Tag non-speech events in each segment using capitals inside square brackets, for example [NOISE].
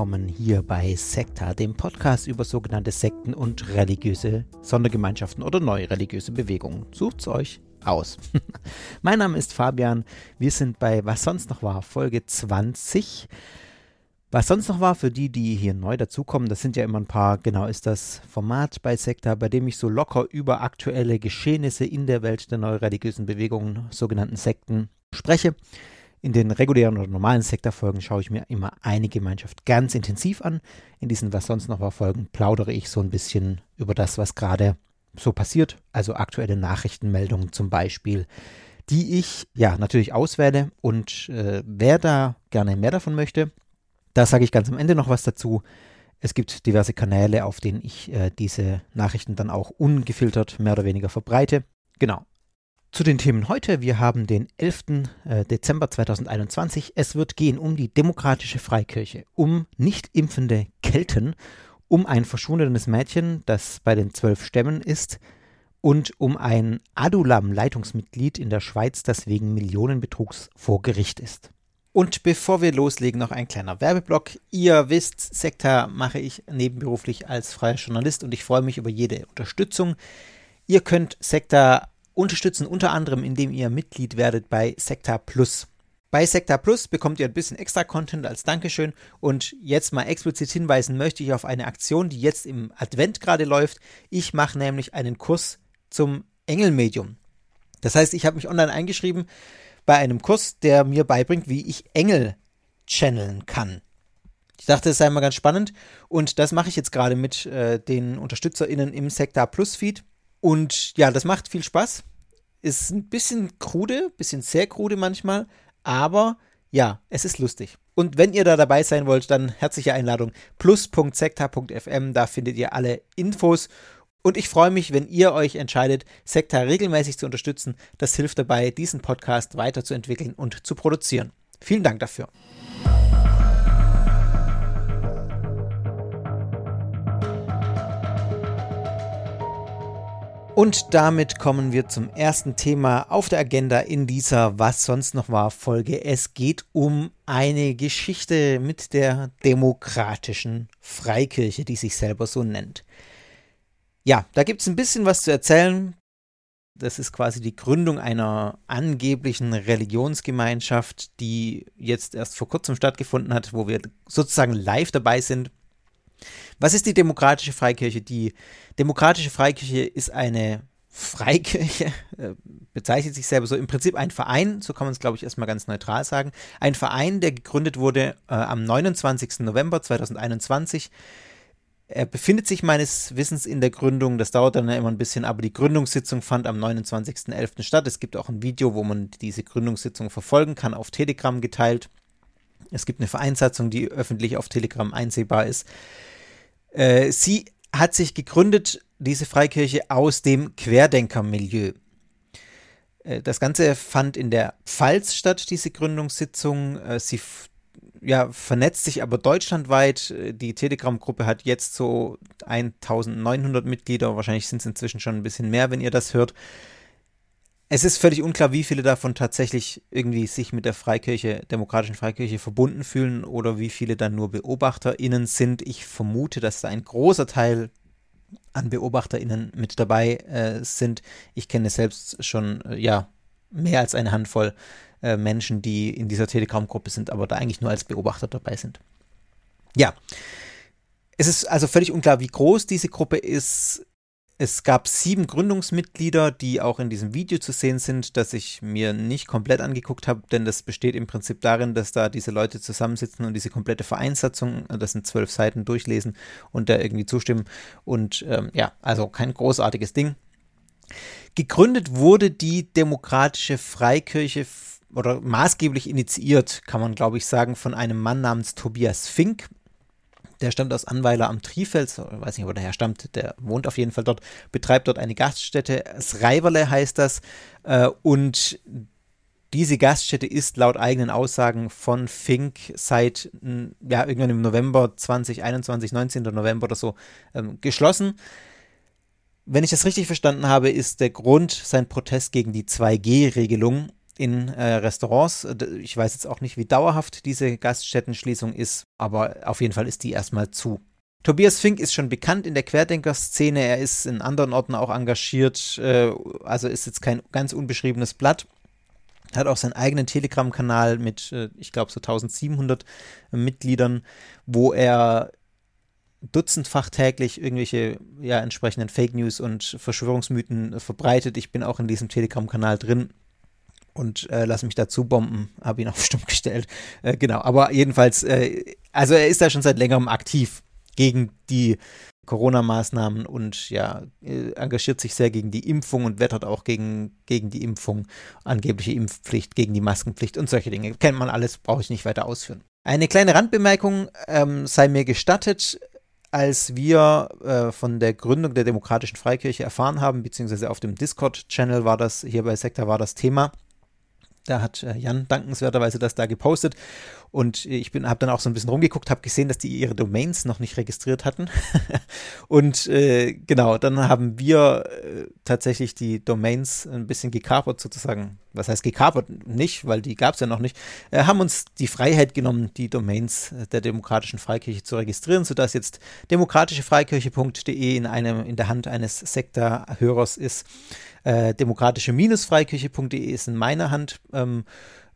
Willkommen hier bei Sekta, dem Podcast über sogenannte Sekten und religiöse Sondergemeinschaften oder neue religiöse Bewegungen. Sucht's euch aus. [LAUGHS] mein Name ist Fabian. Wir sind bei Was sonst noch war, Folge 20. Was sonst noch war, für die, die hier neu dazukommen, das sind ja immer ein paar, genau ist das Format bei Sekta, bei dem ich so locker über aktuelle Geschehnisse in der Welt der neureligiösen Bewegungen, sogenannten Sekten, spreche. In den regulären oder normalen Sektorfolgen schaue ich mir immer eine Gemeinschaft ganz intensiv an. In diesen Was sonst noch war Folgen plaudere ich so ein bisschen über das, was gerade so passiert, also aktuelle Nachrichtenmeldungen zum Beispiel, die ich ja natürlich auswähle. Und äh, wer da gerne mehr davon möchte, da sage ich ganz am Ende noch was dazu. Es gibt diverse Kanäle, auf denen ich äh, diese Nachrichten dann auch ungefiltert mehr oder weniger verbreite. Genau. Zu den Themen heute. Wir haben den 11. Äh, Dezember 2021. Es wird gehen um die demokratische Freikirche, um nicht impfende Kelten, um ein verschwundenes Mädchen, das bei den zwölf Stämmen ist, und um ein Adulam-Leitungsmitglied in der Schweiz, das wegen Millionenbetrugs vor Gericht ist. Und bevor wir loslegen, noch ein kleiner Werbeblock. Ihr wisst, Sekta mache ich nebenberuflich als freier Journalist und ich freue mich über jede Unterstützung. Ihr könnt Sekta unterstützen, unter anderem indem ihr Mitglied werdet bei Sekta Plus. Bei Sekta Plus bekommt ihr ein bisschen extra Content als Dankeschön und jetzt mal explizit hinweisen möchte ich auf eine Aktion, die jetzt im Advent gerade läuft. Ich mache nämlich einen Kurs zum Engelmedium. Das heißt, ich habe mich online eingeschrieben bei einem Kurs, der mir beibringt, wie ich Engel channeln kann. Ich dachte, es sei mal ganz spannend und das mache ich jetzt gerade mit äh, den UnterstützerInnen im Sektor Plus Feed. Und ja, das macht viel Spaß. Ist ein bisschen krude, bisschen sehr krude manchmal, aber ja, es ist lustig. Und wenn ihr da dabei sein wollt, dann herzliche Einladung plus.sekta.fm, da findet ihr alle Infos und ich freue mich, wenn ihr euch entscheidet, Sekta regelmäßig zu unterstützen. Das hilft dabei, diesen Podcast weiterzuentwickeln und zu produzieren. Vielen Dank dafür. Und damit kommen wir zum ersten Thema auf der Agenda in dieser Was sonst noch war Folge. Es geht um eine Geschichte mit der demokratischen Freikirche, die sich selber so nennt. Ja, da gibt es ein bisschen was zu erzählen. Das ist quasi die Gründung einer angeblichen Religionsgemeinschaft, die jetzt erst vor kurzem stattgefunden hat, wo wir sozusagen live dabei sind. Was ist die Demokratische Freikirche? Die Demokratische Freikirche ist eine Freikirche, [LAUGHS] äh, bezeichnet sich selber so im Prinzip ein Verein, so kann man es glaube ich erstmal ganz neutral sagen. Ein Verein, der gegründet wurde äh, am 29. November 2021 er befindet sich meines Wissens in der Gründung. Das dauert dann immer ein bisschen, aber die Gründungssitzung fand am 29.11. statt. Es gibt auch ein Video, wo man diese Gründungssitzung verfolgen kann, auf Telegram geteilt. Es gibt eine Vereinssatzung, die öffentlich auf Telegram einsehbar ist. Äh, sie hat sich gegründet, diese Freikirche, aus dem Querdenkermilieu. Äh, das Ganze fand in der Pfalz statt, diese Gründungssitzung. Äh, sie ja, vernetzt sich aber deutschlandweit. Die Telegram-Gruppe hat jetzt so 1900 Mitglieder. Wahrscheinlich sind es inzwischen schon ein bisschen mehr, wenn ihr das hört. Es ist völlig unklar, wie viele davon tatsächlich irgendwie sich mit der Freikirche, demokratischen Freikirche verbunden fühlen oder wie viele dann nur BeobachterInnen sind. Ich vermute, dass da ein großer Teil an BeobachterInnen mit dabei äh, sind. Ich kenne selbst schon, äh, ja, mehr als eine Handvoll äh, Menschen, die in dieser Telegram-Gruppe sind, aber da eigentlich nur als Beobachter dabei sind. Ja. Es ist also völlig unklar, wie groß diese Gruppe ist. Es gab sieben Gründungsmitglieder, die auch in diesem Video zu sehen sind, das ich mir nicht komplett angeguckt habe, denn das besteht im Prinzip darin, dass da diese Leute zusammensitzen und diese komplette Vereinssatzung, das sind zwölf Seiten, durchlesen und da irgendwie zustimmen. Und ähm, ja, also kein großartiges Ding. Gegründet wurde die Demokratische Freikirche oder maßgeblich initiiert, kann man glaube ich sagen, von einem Mann namens Tobias Fink. Der stammt aus Anweiler am Trifels, weiß nicht, wo der stammt, der wohnt auf jeden Fall dort, betreibt dort eine Gaststätte, Sreiberle heißt das, äh, und diese Gaststätte ist laut eigenen Aussagen von Fink seit ja, irgendwann im November 2021, 19. November oder so, ähm, geschlossen. Wenn ich das richtig verstanden habe, ist der Grund sein Protest gegen die 2G-Regelung in äh, Restaurants. Ich weiß jetzt auch nicht, wie dauerhaft diese Gaststättenschließung ist, aber auf jeden Fall ist die erstmal zu. Tobias Fink ist schon bekannt in der Querdenker-Szene. Er ist in anderen Orten auch engagiert, äh, also ist jetzt kein ganz unbeschriebenes Blatt. Hat auch seinen eigenen Telegram-Kanal mit, äh, ich glaube, so 1700 Mitgliedern, wo er dutzendfach täglich irgendwelche ja, entsprechenden Fake News und Verschwörungsmythen verbreitet. Ich bin auch in diesem Telegram-Kanal drin und äh, lass mich dazu bomben, habe ihn [LAUGHS] auf Stumm gestellt. Äh, genau, aber jedenfalls, äh, also er ist da schon seit längerem aktiv gegen die Corona-Maßnahmen und ja, äh, engagiert sich sehr gegen die Impfung und wettert auch gegen, gegen die Impfung, angebliche Impfpflicht, gegen die Maskenpflicht und solche Dinge. Kennt man alles, brauche ich nicht weiter ausführen. Eine kleine Randbemerkung ähm, sei mir gestattet als wir äh, von der Gründung der Demokratischen Freikirche erfahren haben, beziehungsweise auf dem Discord-Channel war das, hier bei Sekta war das Thema. Da hat äh, Jan dankenswerterweise das da gepostet. Und ich habe dann auch so ein bisschen rumgeguckt, habe gesehen, dass die ihre Domains noch nicht registriert hatten. [LAUGHS] und äh, genau, dann haben wir äh, tatsächlich die Domains ein bisschen gekapert sozusagen. Was heißt gekapert? Nicht, weil die gab es ja noch nicht. Äh, haben uns die Freiheit genommen, die Domains der Demokratischen Freikirche zu registrieren, sodass jetzt demokratischefreikirche.de in, einem, in der Hand eines Sekta-Hörers ist. Äh, demokratische-freikirche.de ist in meiner Hand. Ähm,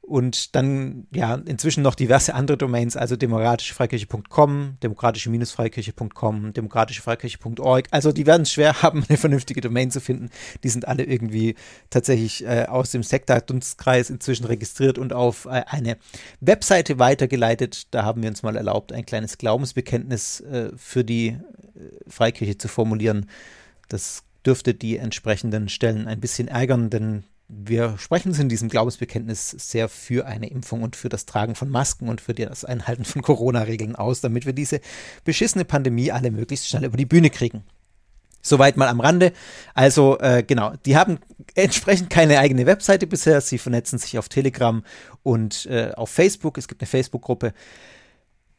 und dann ja inzwischen noch diverse andere Domains, also demokratischefreikirche.com, demokratische-freikirche.com, demokratischefreikirche.org. Also die werden es schwer haben, [LAUGHS] eine vernünftige Domain zu finden. Die sind alle irgendwie tatsächlich äh, aus dem Sektor-Dunstkreis inzwischen registriert und auf äh, eine Webseite weitergeleitet. Da haben wir uns mal erlaubt, ein kleines Glaubensbekenntnis äh, für die äh, Freikirche zu formulieren. Das dürfte die entsprechenden Stellen ein bisschen ärgern, denn wir sprechen uns in diesem Glaubensbekenntnis sehr für eine Impfung und für das Tragen von Masken und für das Einhalten von Corona-Regeln aus, damit wir diese beschissene Pandemie alle möglichst schnell über die Bühne kriegen. Soweit mal am Rande. Also äh, genau, die haben entsprechend keine eigene Webseite bisher. Sie vernetzen sich auf Telegram und äh, auf Facebook. Es gibt eine Facebook-Gruppe.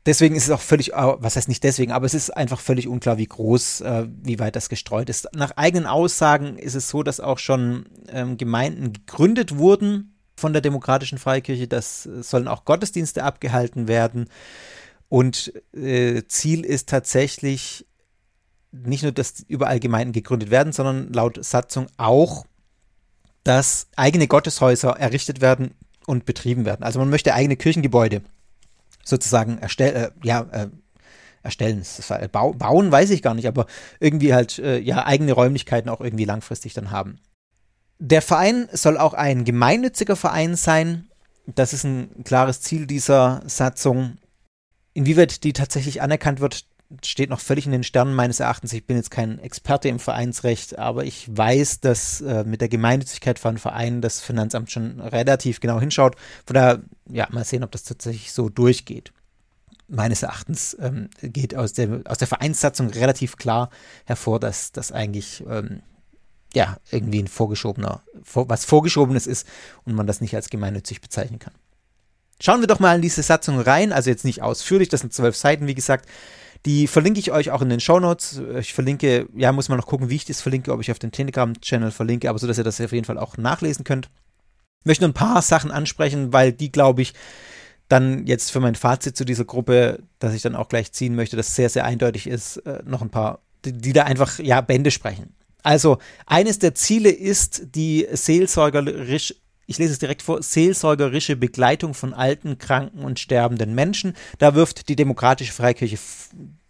Deswegen ist es auch völlig, was heißt nicht deswegen, aber es ist einfach völlig unklar, wie groß, äh, wie weit das gestreut ist. Nach eigenen Aussagen ist es so, dass auch schon ähm, Gemeinden gegründet wurden von der Demokratischen Freikirche. Das sollen auch Gottesdienste abgehalten werden. Und äh, Ziel ist tatsächlich nicht nur, dass überall Gemeinden gegründet werden, sondern laut Satzung auch, dass eigene Gotteshäuser errichtet werden und betrieben werden. Also man möchte eigene Kirchengebäude sozusagen erstell, äh, ja, äh, erstellen, äh, bau, bauen, weiß ich gar nicht, aber irgendwie halt äh, ja eigene Räumlichkeiten auch irgendwie langfristig dann haben. Der Verein soll auch ein gemeinnütziger Verein sein. Das ist ein klares Ziel dieser Satzung. Inwieweit die tatsächlich anerkannt wird, steht noch völlig in den Sternen meines Erachtens. Ich bin jetzt kein Experte im Vereinsrecht, aber ich weiß, dass äh, mit der Gemeinnützigkeit von Vereinen das Finanzamt schon relativ genau hinschaut. Von daher, ja, mal sehen, ob das tatsächlich so durchgeht. Meines Erachtens ähm, geht aus der, aus der Vereinssatzung relativ klar hervor, dass das eigentlich ähm, ja irgendwie ein vorgeschobener, vor, was vorgeschobenes ist und man das nicht als gemeinnützig bezeichnen kann. Schauen wir doch mal in diese Satzung rein, also jetzt nicht ausführlich, das sind zwölf Seiten, wie gesagt. Die verlinke ich euch auch in den Show Notes. Ich verlinke, ja, muss man noch gucken, wie ich das verlinke, ob ich auf den Telegram-Channel verlinke, aber so, dass ihr das auf jeden Fall auch nachlesen könnt. Ich möchte nur ein paar Sachen ansprechen, weil die, glaube ich, dann jetzt für mein Fazit zu dieser Gruppe, das ich dann auch gleich ziehen möchte, das sehr, sehr eindeutig ist, äh, noch ein paar, die, die da einfach, ja, Bände sprechen. Also, eines der Ziele ist die seelsorgerisch ich lese es direkt vor, seelsorgerische Begleitung von alten, kranken und sterbenden Menschen. Da wirft die Demokratische Freikirche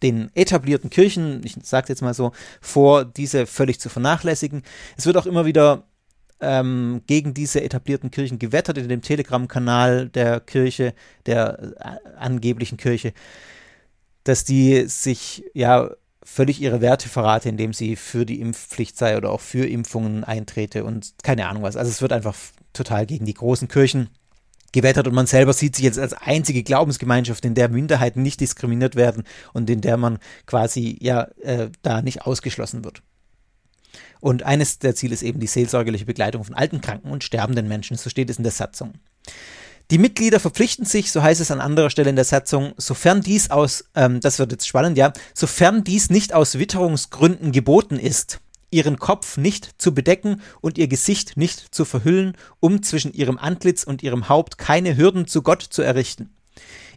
den etablierten Kirchen, ich sage es jetzt mal so, vor, diese völlig zu vernachlässigen. Es wird auch immer wieder ähm, gegen diese etablierten Kirchen gewettert in dem Telegram-Kanal der Kirche, der äh, angeblichen Kirche, dass die sich ja völlig ihre Werte verrate, indem sie für die Impfpflicht sei oder auch für Impfungen eintrete und keine Ahnung was. Also es wird einfach total gegen die großen Kirchen gewettert und man selber sieht sich jetzt als einzige Glaubensgemeinschaft, in der Minderheiten nicht diskriminiert werden und in der man quasi ja äh, da nicht ausgeschlossen wird. Und eines der Ziele ist eben die seelsorgerliche Begleitung von alten, kranken und sterbenden Menschen, so steht es in der Satzung. Die Mitglieder verpflichten sich, so heißt es an anderer Stelle in der Satzung, sofern dies aus, ähm, das wird jetzt spannend, ja, sofern dies nicht aus Witterungsgründen geboten ist, ihren Kopf nicht zu bedecken und ihr Gesicht nicht zu verhüllen, um zwischen ihrem Antlitz und ihrem Haupt keine Hürden zu Gott zu errichten.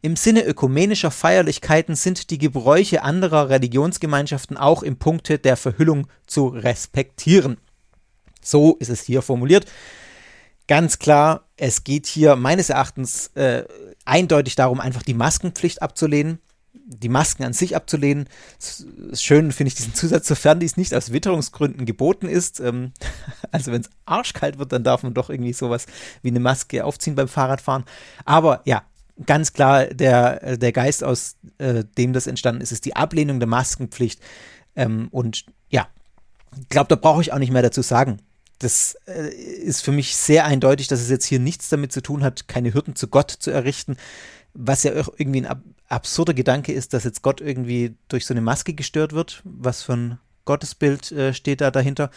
Im Sinne ökumenischer Feierlichkeiten sind die Gebräuche anderer Religionsgemeinschaften auch im Punkte der Verhüllung zu respektieren. So ist es hier formuliert. Ganz klar, es geht hier meines Erachtens äh, eindeutig darum, einfach die Maskenpflicht abzulehnen die Masken an sich abzulehnen. Schön finde ich diesen Zusatz, sofern dies nicht aus Witterungsgründen geboten ist. Ähm, [LAUGHS] also wenn es arschkalt wird, dann darf man doch irgendwie sowas wie eine Maske aufziehen beim Fahrradfahren. Aber ja, ganz klar, der, der Geist, aus äh, dem das entstanden ist, ist die Ablehnung der Maskenpflicht. Ähm, und ja, ich glaube, da brauche ich auch nicht mehr dazu sagen. Das äh, ist für mich sehr eindeutig, dass es jetzt hier nichts damit zu tun hat, keine Hürden zu Gott zu errichten, was ja auch irgendwie ein absurder Gedanke ist, dass jetzt Gott irgendwie durch so eine Maske gestört wird. Was für ein Gottesbild äh, steht da dahinter?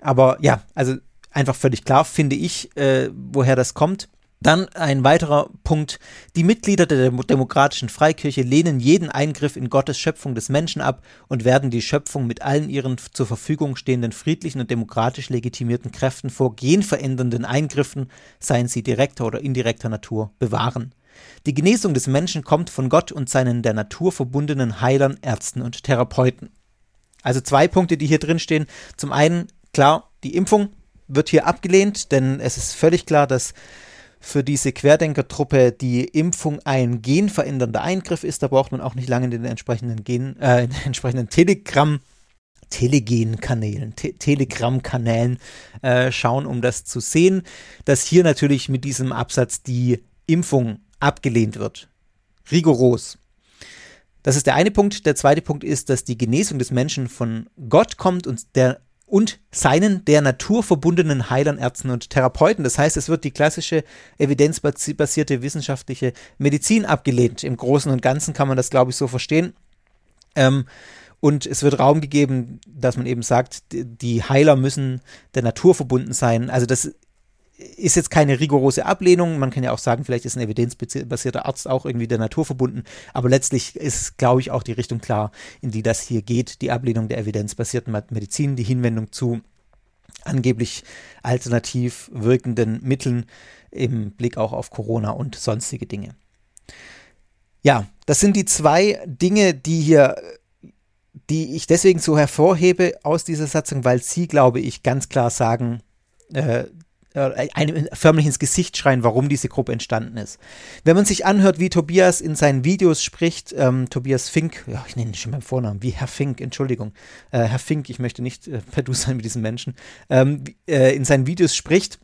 Aber ja, also einfach völlig klar, finde ich, äh, woher das kommt. Dann ein weiterer Punkt. Die Mitglieder der Demokratischen Freikirche lehnen jeden Eingriff in Gottes Schöpfung des Menschen ab und werden die Schöpfung mit allen ihren zur Verfügung stehenden friedlichen und demokratisch legitimierten Kräften vor genverändernden Eingriffen, seien sie direkter oder indirekter Natur, bewahren. Die Genesung des Menschen kommt von Gott und seinen der Natur verbundenen Heilern, Ärzten und Therapeuten. Also zwei Punkte, die hier drin stehen. Zum einen, klar, die Impfung wird hier abgelehnt, denn es ist völlig klar, dass für diese Querdenkertruppe die Impfung ein genverändernder Eingriff ist. Da braucht man auch nicht lange in den entsprechenden, Gen, äh, den entsprechenden Telegram Telegen-Kanälen, Te Telegram-Kanälen äh, schauen, um das zu sehen, dass hier natürlich mit diesem Absatz die Impfung abgelehnt wird. Rigoros. Das ist der eine Punkt. Der zweite Punkt ist, dass die Genesung des Menschen von Gott kommt und der und seinen der Natur verbundenen Heilern, Ärzten und Therapeuten. Das heißt, es wird die klassische evidenzbasierte wissenschaftliche Medizin abgelehnt. Im Großen und Ganzen kann man das, glaube ich, so verstehen. Ähm, und es wird Raum gegeben, dass man eben sagt, die Heiler müssen der Natur verbunden sein. Also das ist jetzt keine rigorose Ablehnung. Man kann ja auch sagen, vielleicht ist ein evidenzbasierter Arzt auch irgendwie der Natur verbunden. Aber letztlich ist, glaube ich, auch die Richtung klar, in die das hier geht. Die Ablehnung der evidenzbasierten Medizin, die Hinwendung zu angeblich alternativ wirkenden Mitteln im Blick auch auf Corona und sonstige Dinge. Ja, das sind die zwei Dinge, die hier, die ich deswegen so hervorhebe aus dieser Satzung, weil sie, glaube ich, ganz klar sagen, äh, äh, einem förmlich ins Gesicht schreien, warum diese Gruppe entstanden ist. Wenn man sich anhört, wie Tobias in seinen Videos spricht, ähm, Tobias Fink, ja, ich nenne ihn schon beim Vornamen, wie Herr Fink, Entschuldigung, äh, Herr Fink, ich möchte nicht äh, per [LAUGHS] Du sein mit diesen Menschen, ähm, äh, in seinen Videos spricht,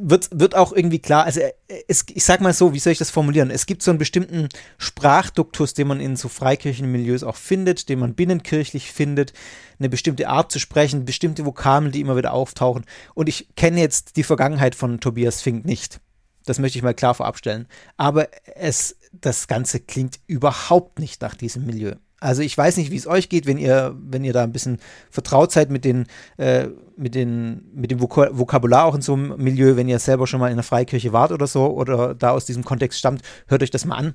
wird, wird auch irgendwie klar, also äh, es, ich sag mal so, wie soll ich das formulieren? Es gibt so einen bestimmten Sprachduktus, den man in so Freikirchenmilieus auch findet, den man binnenkirchlich findet, eine bestimmte Art zu sprechen, bestimmte Vokabeln, die immer wieder auftauchen. Und ich kenne jetzt die Vergangenheit von Tobias Fink nicht. Das möchte ich mal klar vorabstellen. Aber es, das Ganze klingt überhaupt nicht nach diesem Milieu. Also ich weiß nicht, wie es euch geht, wenn ihr, wenn ihr da ein bisschen vertraut seid mit den, äh, mit den, mit dem Vokabular auch in so einem Milieu, wenn ihr selber schon mal in einer Freikirche wart oder so oder da aus diesem Kontext stammt, hört euch das mal an.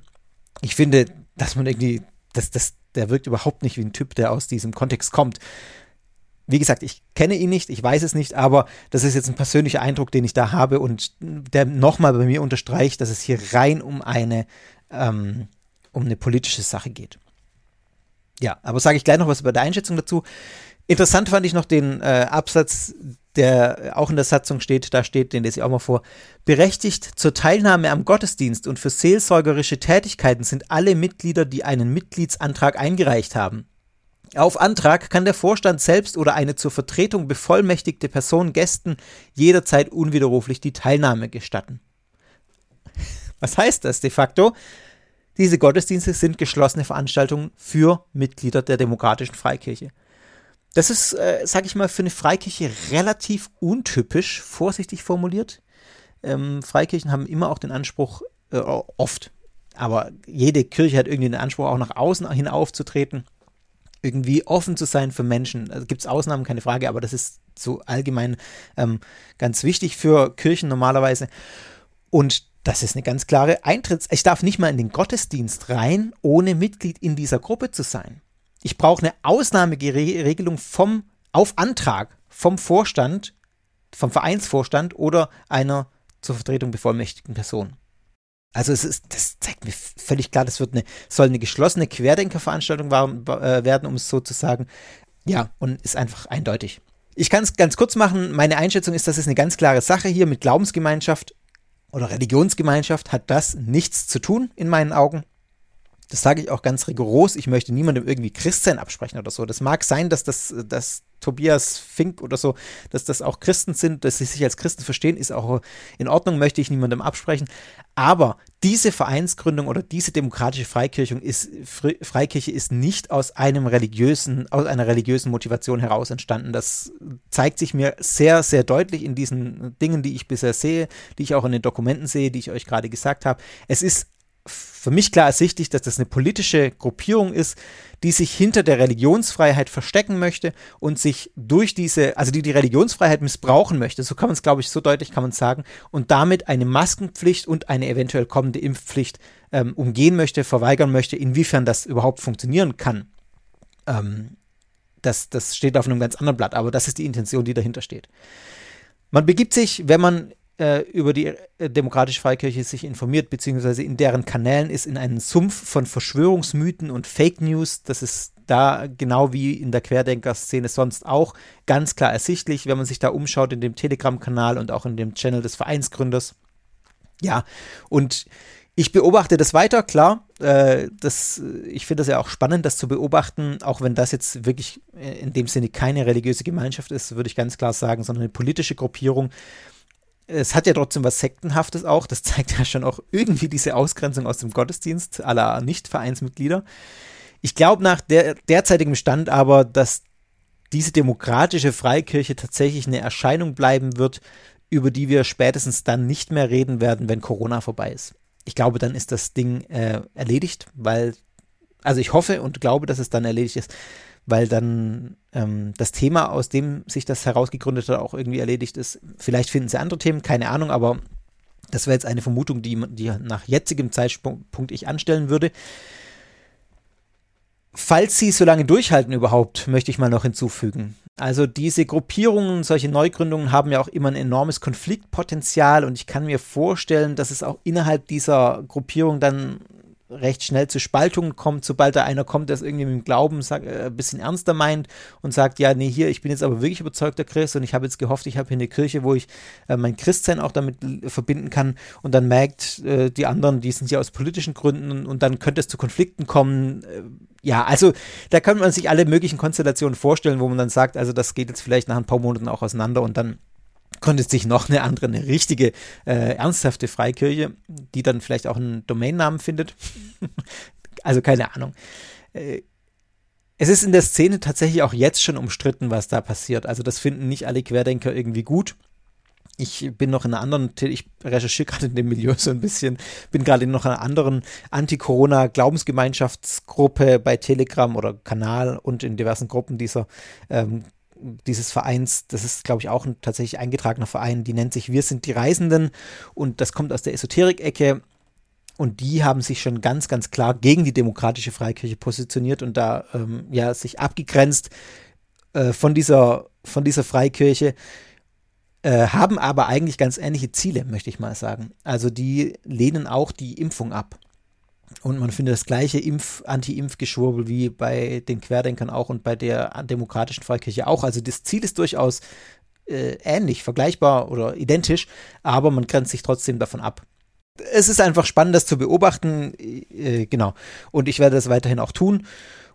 Ich finde, dass man irgendwie, dass das, der wirkt überhaupt nicht wie ein Typ, der aus diesem Kontext kommt. Wie gesagt, ich kenne ihn nicht, ich weiß es nicht, aber das ist jetzt ein persönlicher Eindruck, den ich da habe und der nochmal bei mir unterstreicht, dass es hier rein um eine, ähm, um eine politische Sache geht. Ja, aber sage ich gleich noch was über die Einschätzung dazu. Interessant fand ich noch den äh, Absatz, der auch in der Satzung steht, da steht, den lese ich auch mal vor. Berechtigt zur Teilnahme am Gottesdienst und für seelsorgerische Tätigkeiten sind alle Mitglieder, die einen Mitgliedsantrag eingereicht haben. Auf Antrag kann der Vorstand selbst oder eine zur Vertretung bevollmächtigte Person Gästen jederzeit unwiderruflich die Teilnahme gestatten. [LAUGHS] Was heißt das de facto? Diese Gottesdienste sind geschlossene Veranstaltungen für Mitglieder der Demokratischen Freikirche. Das ist, äh, sage ich mal, für eine Freikirche relativ untypisch, vorsichtig formuliert. Ähm, Freikirchen haben immer auch den Anspruch, äh, oft, aber jede Kirche hat irgendwie den Anspruch, auch nach außen hin aufzutreten, irgendwie offen zu sein für Menschen. Also gibt es Ausnahmen, keine Frage, aber das ist so allgemein ähm, ganz wichtig für Kirchen normalerweise. Und das ist eine ganz klare Eintritts. Ich darf nicht mal in den Gottesdienst rein, ohne Mitglied in dieser Gruppe zu sein. ich brauche eine Ausnahmeregelung vom, auf Antrag vom Vorstand, vom Vereinsvorstand oder einer zur Vertretung bevollmächtigten Person. Also es ist, das zeigt mir völlig klar, das wird eine, soll eine geschlossene Querdenkerveranstaltung äh, werden, um es so zu sagen. Ja, und ist einfach eindeutig. Ich kann es ganz kurz machen. Meine Einschätzung ist, das ist eine ganz klare Sache hier mit Glaubensgemeinschaft oder Religionsgemeinschaft hat das nichts zu tun in meinen Augen. Das sage ich auch ganz rigoros. Ich möchte niemandem irgendwie Christsein absprechen oder so. Das mag sein, dass das, dass Tobias Fink oder so, dass das auch Christen sind, dass sie sich als Christen verstehen, ist auch in Ordnung, möchte ich niemandem absprechen. Aber diese Vereinsgründung oder diese demokratische Freikirche ist, Freikirche ist nicht aus einem religiösen, aus einer religiösen Motivation heraus entstanden. Das zeigt sich mir sehr, sehr deutlich in diesen Dingen, die ich bisher sehe, die ich auch in den Dokumenten sehe, die ich euch gerade gesagt habe. Es ist für mich klar ersichtlich, dass das eine politische Gruppierung ist, die sich hinter der Religionsfreiheit verstecken möchte und sich durch diese, also die die Religionsfreiheit missbrauchen möchte, so kann man es, glaube ich, so deutlich kann man sagen, und damit eine Maskenpflicht und eine eventuell kommende Impfpflicht ähm, umgehen möchte, verweigern möchte, inwiefern das überhaupt funktionieren kann. Ähm, das, das steht auf einem ganz anderen Blatt, aber das ist die Intention, die dahinter steht. Man begibt sich, wenn man äh, über die äh, Demokratische Freikirche sich informiert, beziehungsweise in deren Kanälen ist, in einen Sumpf von Verschwörungsmythen und Fake News. Das ist da genau wie in der Querdenker-Szene sonst auch ganz klar ersichtlich, wenn man sich da umschaut in dem Telegram-Kanal und auch in dem Channel des Vereinsgründers. Ja, und ich beobachte das weiter, klar. Äh, das, ich finde das ja auch spannend, das zu beobachten, auch wenn das jetzt wirklich äh, in dem Sinne keine religiöse Gemeinschaft ist, würde ich ganz klar sagen, sondern eine politische Gruppierung, es hat ja trotzdem was Sektenhaftes auch. Das zeigt ja schon auch irgendwie diese Ausgrenzung aus dem Gottesdienst aller Nicht-Vereinsmitglieder. Ich glaube nach der, derzeitigem Stand aber, dass diese demokratische Freikirche tatsächlich eine Erscheinung bleiben wird, über die wir spätestens dann nicht mehr reden werden, wenn Corona vorbei ist. Ich glaube, dann ist das Ding äh, erledigt, weil, also ich hoffe und glaube, dass es dann erledigt ist, weil dann ähm, das Thema, aus dem sich das herausgegründet hat, auch irgendwie erledigt ist. Vielleicht finden sie andere Themen, keine Ahnung, aber das wäre jetzt eine Vermutung, die, die nach jetzigem Zeitpunkt ich anstellen würde. Falls sie so lange durchhalten überhaupt, möchte ich mal noch hinzufügen. Also diese Gruppierungen, solche Neugründungen haben ja auch immer ein enormes Konfliktpotenzial und ich kann mir vorstellen, dass es auch innerhalb dieser Gruppierung dann recht schnell zu Spaltungen kommt, sobald da einer kommt, der es irgendwie mit dem Glauben sag, äh, ein bisschen ernster meint und sagt, ja, nee, hier, ich bin jetzt aber wirklich überzeugter Christ und ich habe jetzt gehofft, ich habe hier eine Kirche, wo ich äh, mein Christsein auch damit verbinden kann und dann merkt äh, die anderen, die sind ja aus politischen Gründen und, und dann könnte es zu Konflikten kommen. Äh, ja, also da kann man sich alle möglichen Konstellationen vorstellen, wo man dann sagt, also das geht jetzt vielleicht nach ein paar Monaten auch auseinander und dann konnte sich noch eine andere, eine richtige, äh, ernsthafte Freikirche, die dann vielleicht auch einen Domainnamen findet. [LAUGHS] also keine Ahnung. Äh, es ist in der Szene tatsächlich auch jetzt schon umstritten, was da passiert. Also das finden nicht alle Querdenker irgendwie gut. Ich bin noch in einer anderen, ich recherchiere gerade in dem Milieu so ein bisschen, bin gerade in noch einer anderen Anti-Corona-Glaubensgemeinschaftsgruppe bei Telegram oder Kanal und in diversen Gruppen dieser ähm, dieses Vereins, das ist, glaube ich, auch ein tatsächlich eingetragener Verein, die nennt sich Wir sind die Reisenden und das kommt aus der Esoterik-Ecke und die haben sich schon ganz, ganz klar gegen die demokratische Freikirche positioniert und da ähm, ja sich abgegrenzt äh, von dieser, von dieser Freikirche, äh, haben aber eigentlich ganz ähnliche Ziele, möchte ich mal sagen. Also die lehnen auch die Impfung ab. Und man findet das gleiche Impf-, Anti-Impf-Geschwurbel wie bei den Querdenkern auch und bei der demokratischen Freikirche auch. Also das Ziel ist durchaus äh, ähnlich, vergleichbar oder identisch, aber man grenzt sich trotzdem davon ab. Es ist einfach spannend, das zu beobachten. Äh, genau. Und ich werde das weiterhin auch tun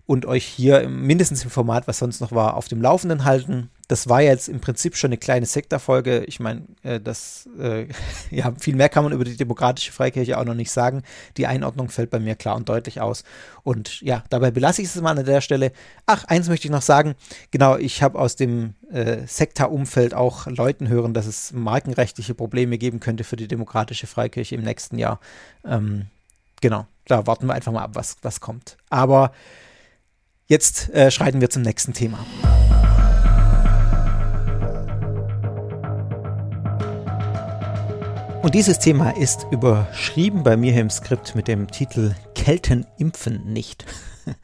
und euch hier mindestens im Format, was sonst noch war, auf dem Laufenden halten. Das war jetzt im Prinzip schon eine kleine Sektorfolge. Ich meine, äh, das, äh, [LAUGHS] ja, viel mehr kann man über die demokratische Freikirche auch noch nicht sagen. Die Einordnung fällt bei mir klar und deutlich aus. Und ja, dabei belasse ich es mal an der Stelle. Ach, eins möchte ich noch sagen. Genau, ich habe aus dem äh, Sektorumfeld auch Leuten hören, dass es markenrechtliche Probleme geben könnte für die demokratische Freikirche im nächsten Jahr. Ähm, genau, da warten wir einfach mal ab, was, was kommt. Aber Jetzt äh, schreiten wir zum nächsten Thema. Und dieses Thema ist überschrieben bei mir im Skript mit dem Titel Kelten impfen nicht. [LAUGHS]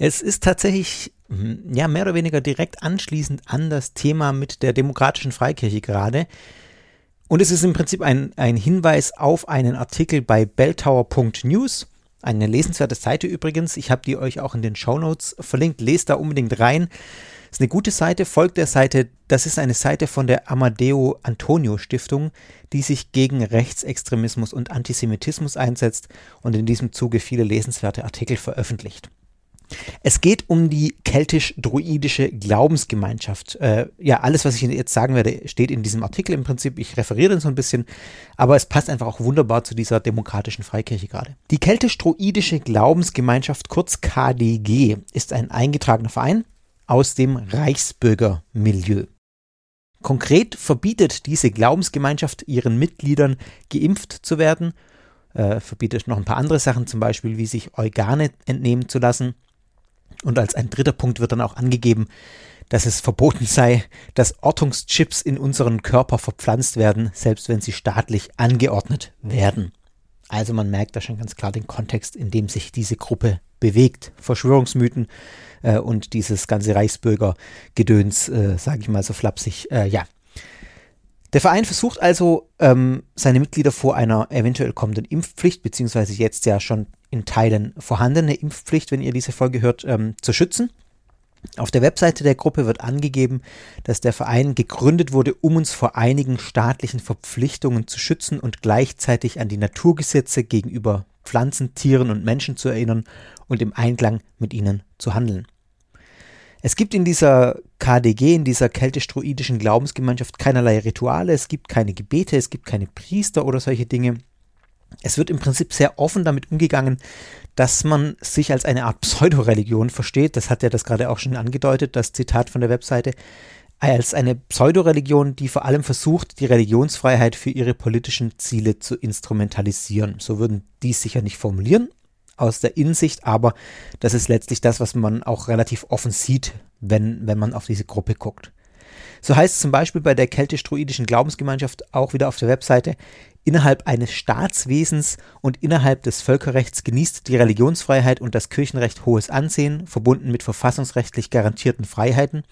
Es ist tatsächlich hm, ja mehr oder weniger direkt anschließend an das Thema mit der demokratischen Freikirche gerade. Und es ist im Prinzip ein, ein Hinweis auf einen Artikel bei belltower.news. Eine lesenswerte Seite übrigens. Ich habe die euch auch in den Show Notes verlinkt. Lest da unbedingt rein. Ist eine gute Seite, folgt der Seite. Das ist eine Seite von der Amadeo Antonio Stiftung, die sich gegen Rechtsextremismus und Antisemitismus einsetzt und in diesem Zuge viele lesenswerte Artikel veröffentlicht. Es geht um die keltisch-druidische Glaubensgemeinschaft. Äh, ja, alles, was ich jetzt sagen werde, steht in diesem Artikel im Prinzip. Ich referiere den so ein bisschen, aber es passt einfach auch wunderbar zu dieser demokratischen Freikirche gerade. Die keltisch-druidische Glaubensgemeinschaft, kurz KDG, ist ein eingetragener Verein aus dem Reichsbürgermilieu. Konkret verbietet diese Glaubensgemeinschaft ihren Mitgliedern, geimpft zu werden, äh, verbietet noch ein paar andere Sachen, zum Beispiel wie sich Organe entnehmen zu lassen und als ein dritter Punkt wird dann auch angegeben, dass es verboten sei, dass Ortungschips in unseren Körper verpflanzt werden, selbst wenn sie staatlich angeordnet werden. Also man merkt da schon ganz klar den Kontext, in dem sich diese Gruppe bewegt. Verschwörungsmythen äh, und dieses ganze Reichsbürgergedöns, äh, sage ich mal so flapsig, äh, ja. Der Verein versucht also, ähm, seine Mitglieder vor einer eventuell kommenden Impfpflicht, beziehungsweise jetzt ja schon in Teilen vorhandene Impfpflicht, wenn ihr diese Folge hört, ähm, zu schützen. Auf der Webseite der Gruppe wird angegeben, dass der Verein gegründet wurde, um uns vor einigen staatlichen Verpflichtungen zu schützen und gleichzeitig an die Naturgesetze gegenüber Pflanzen, Tieren und Menschen zu erinnern und im Einklang mit ihnen zu handeln. Es gibt in dieser KDG, in dieser keltisch-druidischen Glaubensgemeinschaft keinerlei Rituale, es gibt keine Gebete, es gibt keine Priester oder solche Dinge. Es wird im Prinzip sehr offen damit umgegangen, dass man sich als eine Art Pseudoreligion versteht. Das hat ja das gerade auch schon angedeutet, das Zitat von der Webseite. Als eine Pseudoreligion, die vor allem versucht, die Religionsfreiheit für ihre politischen Ziele zu instrumentalisieren. So würden die sicher nicht formulieren aus der Innensicht, aber das ist letztlich das, was man auch relativ offen sieht, wenn, wenn man auf diese Gruppe guckt. So heißt es zum Beispiel bei der keltisch-druidischen Glaubensgemeinschaft auch wieder auf der Webseite, Innerhalb eines Staatswesens und innerhalb des Völkerrechts genießt die Religionsfreiheit und das Kirchenrecht hohes Ansehen, verbunden mit verfassungsrechtlich garantierten Freiheiten.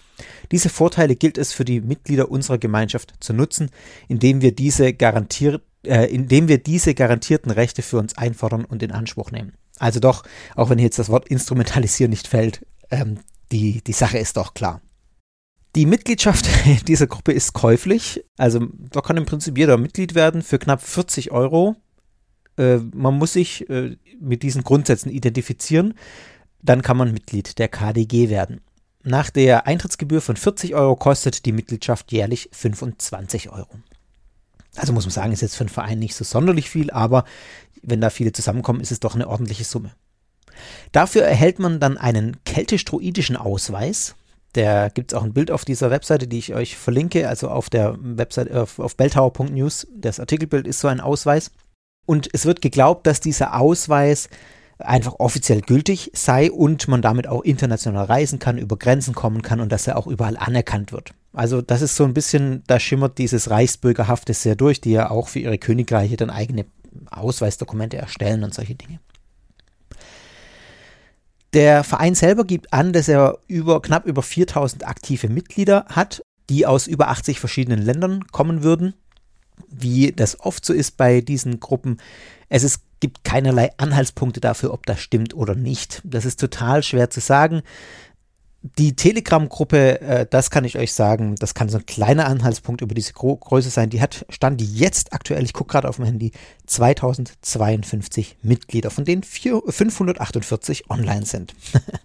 Diese Vorteile gilt es für die Mitglieder unserer Gemeinschaft zu nutzen, indem wir diese, garantier äh, indem wir diese garantierten Rechte für uns einfordern und in Anspruch nehmen. Also doch, auch wenn jetzt das Wort instrumentalisieren nicht fällt, ähm, die, die Sache ist doch klar. Die Mitgliedschaft [LAUGHS] dieser Gruppe ist käuflich. Also da kann im Prinzip jeder Mitglied werden für knapp 40 Euro. Äh, man muss sich äh, mit diesen Grundsätzen identifizieren. Dann kann man Mitglied der KDG werden. Nach der Eintrittsgebühr von 40 Euro kostet die Mitgliedschaft jährlich 25 Euro. Also muss man sagen, ist jetzt für einen Verein nicht so sonderlich viel, aber wenn da viele zusammenkommen, ist es doch eine ordentliche Summe. Dafür erhält man dann einen keltisch-druidischen Ausweis. Der gibt es auch ein Bild auf dieser Webseite, die ich euch verlinke, also auf der Webseite auf, auf belltower.news. Das Artikelbild ist so ein Ausweis. Und es wird geglaubt, dass dieser Ausweis einfach offiziell gültig sei und man damit auch international reisen kann, über Grenzen kommen kann und dass er auch überall anerkannt wird. Also das ist so ein bisschen, da schimmert dieses Reichsbürgerhafte sehr durch, die ja auch für ihre Königreiche dann eigene Ausweisdokumente erstellen und solche Dinge. Der Verein selber gibt an, dass er über, knapp über 4000 aktive Mitglieder hat, die aus über 80 verschiedenen Ländern kommen würden. Wie das oft so ist bei diesen Gruppen, es ist, gibt keinerlei Anhaltspunkte dafür, ob das stimmt oder nicht. Das ist total schwer zu sagen die Telegram-Gruppe, äh, das kann ich euch sagen, das kann so ein kleiner Anhaltspunkt über diese Gro Größe sein. Die hat Stand jetzt aktuell, ich gucke gerade auf mein Handy, 2052 Mitglieder, von denen 4, 548 online sind.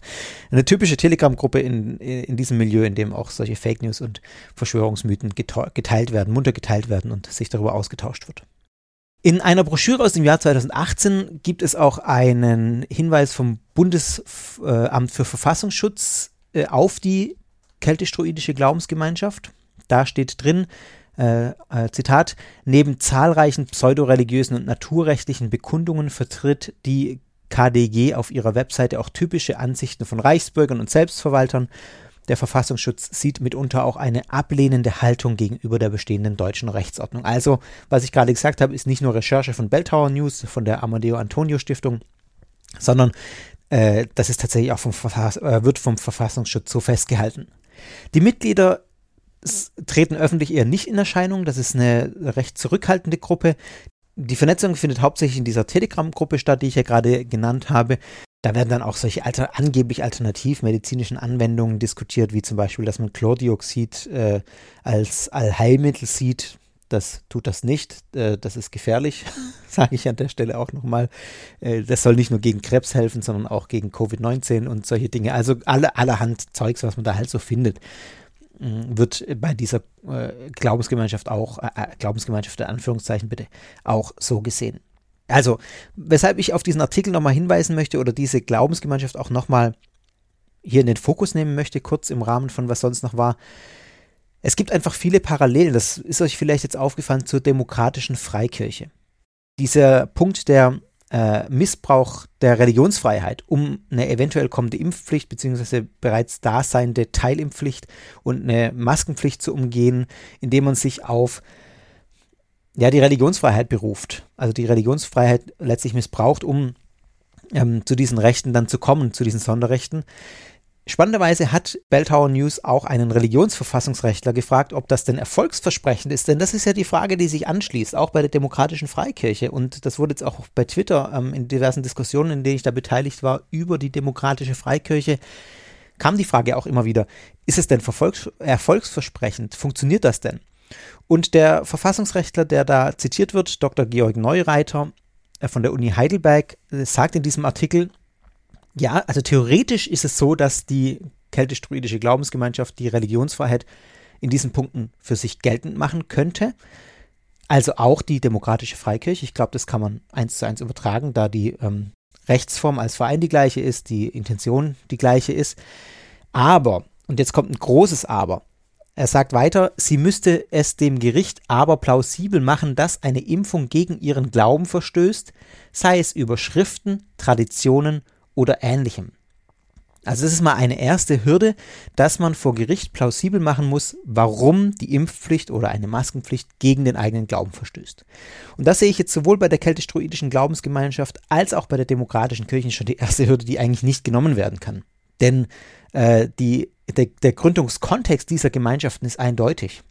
[LAUGHS] Eine typische Telegram-Gruppe in, in diesem Milieu, in dem auch solche Fake News und Verschwörungsmythen geteilt werden, munter geteilt werden und sich darüber ausgetauscht wird. In einer Broschüre aus dem Jahr 2018 gibt es auch einen Hinweis vom Bundesamt für Verfassungsschutz äh, auf die keltisch-druidische Glaubensgemeinschaft. Da steht drin, äh, äh, Zitat, neben zahlreichen pseudoreligiösen und naturrechtlichen Bekundungen vertritt die KDG auf ihrer Webseite auch typische Ansichten von Reichsbürgern und Selbstverwaltern. Der Verfassungsschutz sieht mitunter auch eine ablehnende Haltung gegenüber der bestehenden deutschen Rechtsordnung. Also, was ich gerade gesagt habe, ist nicht nur Recherche von Belltower News, von der Amadeo Antonio Stiftung, sondern äh, das ist tatsächlich auch vom Verfass äh, wird vom Verfassungsschutz so festgehalten. Die Mitglieder treten öffentlich eher nicht in Erscheinung. Das ist eine recht zurückhaltende Gruppe. Die Vernetzung findet hauptsächlich in dieser Telegram-Gruppe statt, die ich ja gerade genannt habe. Da werden dann auch solche alter, angeblich alternativmedizinischen Anwendungen diskutiert, wie zum Beispiel, dass man Chlordioxid äh, als Allheilmittel sieht. Das tut das nicht. Äh, das ist gefährlich, [LAUGHS] sage ich an der Stelle auch nochmal. Äh, das soll nicht nur gegen Krebs helfen, sondern auch gegen Covid-19 und solche Dinge. Also alle, allerhand Zeugs, was man da halt so findet wird bei dieser äh, Glaubensgemeinschaft auch, äh, Glaubensgemeinschaft der Anführungszeichen bitte, auch so gesehen. Also, weshalb ich auf diesen Artikel nochmal hinweisen möchte oder diese Glaubensgemeinschaft auch nochmal hier in den Fokus nehmen möchte, kurz im Rahmen von was sonst noch war. Es gibt einfach viele Parallelen, das ist euch vielleicht jetzt aufgefallen, zur demokratischen Freikirche. Dieser Punkt der äh, Missbrauch der Religionsfreiheit, um eine eventuell kommende Impfpflicht bzw. bereits daseinende Teilimpfpflicht und eine Maskenpflicht zu umgehen, indem man sich auf ja, die Religionsfreiheit beruft. Also die Religionsfreiheit letztlich missbraucht, um ähm, zu diesen Rechten dann zu kommen, zu diesen Sonderrechten. Spannenderweise hat Belltower News auch einen Religionsverfassungsrechtler gefragt, ob das denn erfolgsversprechend ist. Denn das ist ja die Frage, die sich anschließt, auch bei der demokratischen Freikirche. Und das wurde jetzt auch bei Twitter ähm, in diversen Diskussionen, in denen ich da beteiligt war, über die demokratische Freikirche, kam die Frage auch immer wieder, ist es denn erfolgsversprechend? Funktioniert das denn? Und der Verfassungsrechtler, der da zitiert wird, Dr. Georg Neureiter äh, von der Uni Heidelberg, äh, sagt in diesem Artikel, ja, also theoretisch ist es so, dass die keltisch-druidische Glaubensgemeinschaft die Religionsfreiheit in diesen Punkten für sich geltend machen könnte. Also auch die demokratische Freikirche. Ich glaube, das kann man eins zu eins übertragen, da die ähm, Rechtsform als Verein die gleiche ist, die Intention die gleiche ist. Aber, und jetzt kommt ein großes Aber, er sagt weiter, sie müsste es dem Gericht aber plausibel machen, dass eine Impfung gegen ihren Glauben verstößt, sei es über Schriften, Traditionen oder ähnlichem. Also das ist mal eine erste Hürde, dass man vor Gericht plausibel machen muss, warum die Impfpflicht oder eine Maskenpflicht gegen den eigenen Glauben verstößt. Und das sehe ich jetzt sowohl bei der keltisch-druidischen Glaubensgemeinschaft als auch bei der demokratischen Kirche schon die erste Hürde, die eigentlich nicht genommen werden kann. Denn äh, die, der, der, Gründungskontext dieser Gemeinschaften ist eindeutig.